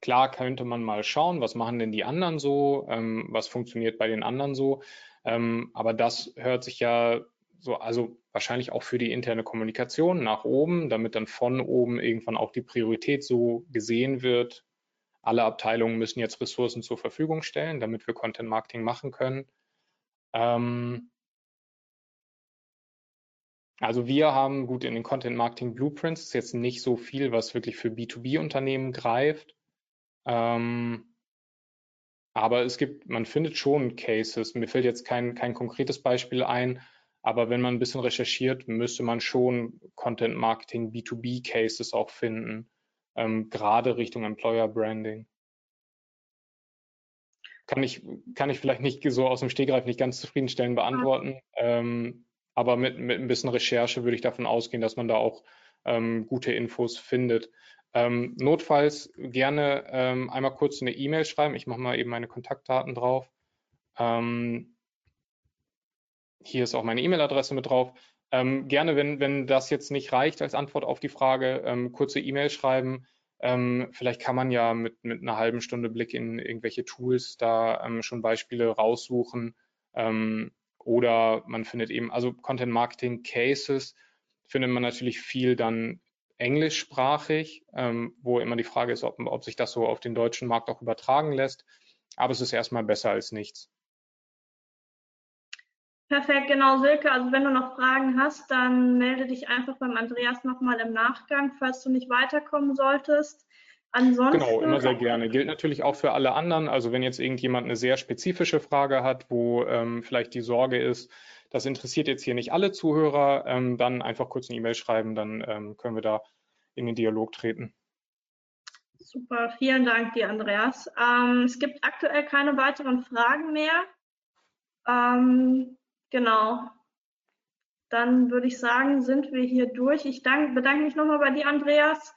klar könnte man mal schauen, was machen denn die anderen so, ähm, was funktioniert bei den anderen so. Ähm, aber das hört sich ja so, also wahrscheinlich auch für die interne Kommunikation nach oben, damit dann von oben irgendwann auch die Priorität so gesehen wird. Alle Abteilungen müssen jetzt Ressourcen zur Verfügung stellen, damit wir Content Marketing machen können. Ähm, also wir haben gut in den Content Marketing Blueprints ist jetzt nicht so viel, was wirklich für B2B-Unternehmen greift. Ähm, aber es gibt, man findet schon Cases. Mir fällt jetzt kein, kein konkretes Beispiel ein, aber wenn man ein bisschen recherchiert, müsste man schon Content Marketing B2B Cases auch finden, ähm, gerade Richtung Employer Branding. Kann ich, kann ich vielleicht nicht so aus dem Stegreif nicht ganz zufriedenstellend beantworten. Ähm, aber mit, mit ein bisschen Recherche würde ich davon ausgehen, dass man da auch ähm, gute Infos findet. Ähm, notfalls gerne ähm, einmal kurz eine E-Mail schreiben. Ich mache mal eben meine Kontaktdaten drauf. Ähm, hier ist auch meine E-Mail-Adresse mit drauf. Ähm, gerne, wenn, wenn das jetzt nicht reicht als Antwort auf die Frage, ähm, kurze E-Mail schreiben. Ähm, vielleicht kann man ja mit, mit einer halben Stunde Blick in irgendwelche Tools da ähm, schon Beispiele raussuchen. Ähm, oder man findet eben, also Content Marketing Cases findet man natürlich viel dann englischsprachig, ähm, wo immer die Frage ist, ob, ob sich das so auf den deutschen Markt auch übertragen lässt. Aber es ist erstmal besser als nichts. Perfekt, genau, Silke. Also wenn du noch Fragen hast, dann melde dich einfach beim Andreas nochmal im Nachgang, falls du nicht weiterkommen solltest. Ansonsten, genau, immer sehr gerne. Gilt natürlich auch für alle anderen. Also wenn jetzt irgendjemand eine sehr spezifische Frage hat, wo ähm, vielleicht die Sorge ist, das interessiert jetzt hier nicht alle Zuhörer, ähm, dann einfach kurz eine E-Mail schreiben, dann ähm, können wir da in den Dialog treten. Super, vielen Dank dir, Andreas. Ähm, es gibt aktuell keine weiteren Fragen mehr. Genau. Dann würde ich sagen, sind wir hier durch. Ich dank, bedanke mich nochmal bei dir, Andreas.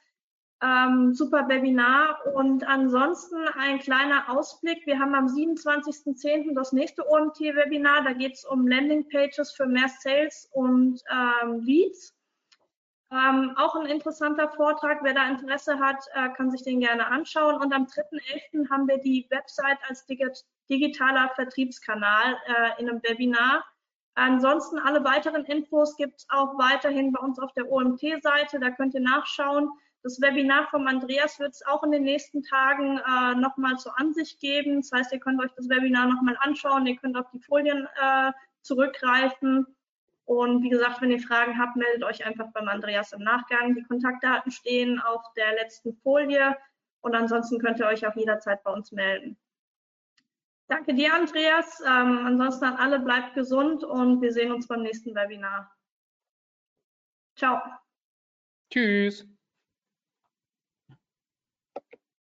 Ähm, super Webinar und ansonsten ein kleiner Ausblick. Wir haben am 27.10. das nächste OMT-Webinar. Da geht es um Landingpages für mehr Sales und ähm, Leads. Ähm, auch ein interessanter Vortrag. Wer da Interesse hat, äh, kann sich den gerne anschauen. Und am 3.11. haben wir die Website als digitaler Vertriebskanal äh, in einem Webinar. Ansonsten alle weiteren Infos gibt es auch weiterhin bei uns auf der OMT-Seite. Da könnt ihr nachschauen. Das Webinar vom Andreas wird es auch in den nächsten Tagen äh, nochmal zur Ansicht geben. Das heißt, ihr könnt euch das Webinar nochmal anschauen. Ihr könnt auf die Folien äh, zurückgreifen. Und wie gesagt, wenn ihr Fragen habt, meldet euch einfach beim Andreas im Nachgang. Die Kontaktdaten stehen auf der letzten Folie. Und ansonsten könnt ihr euch auch jederzeit bei uns melden. Danke dir, Andreas. Ähm, ansonsten an alle, bleibt gesund und wir sehen uns beim nächsten Webinar. Ciao. Tschüss.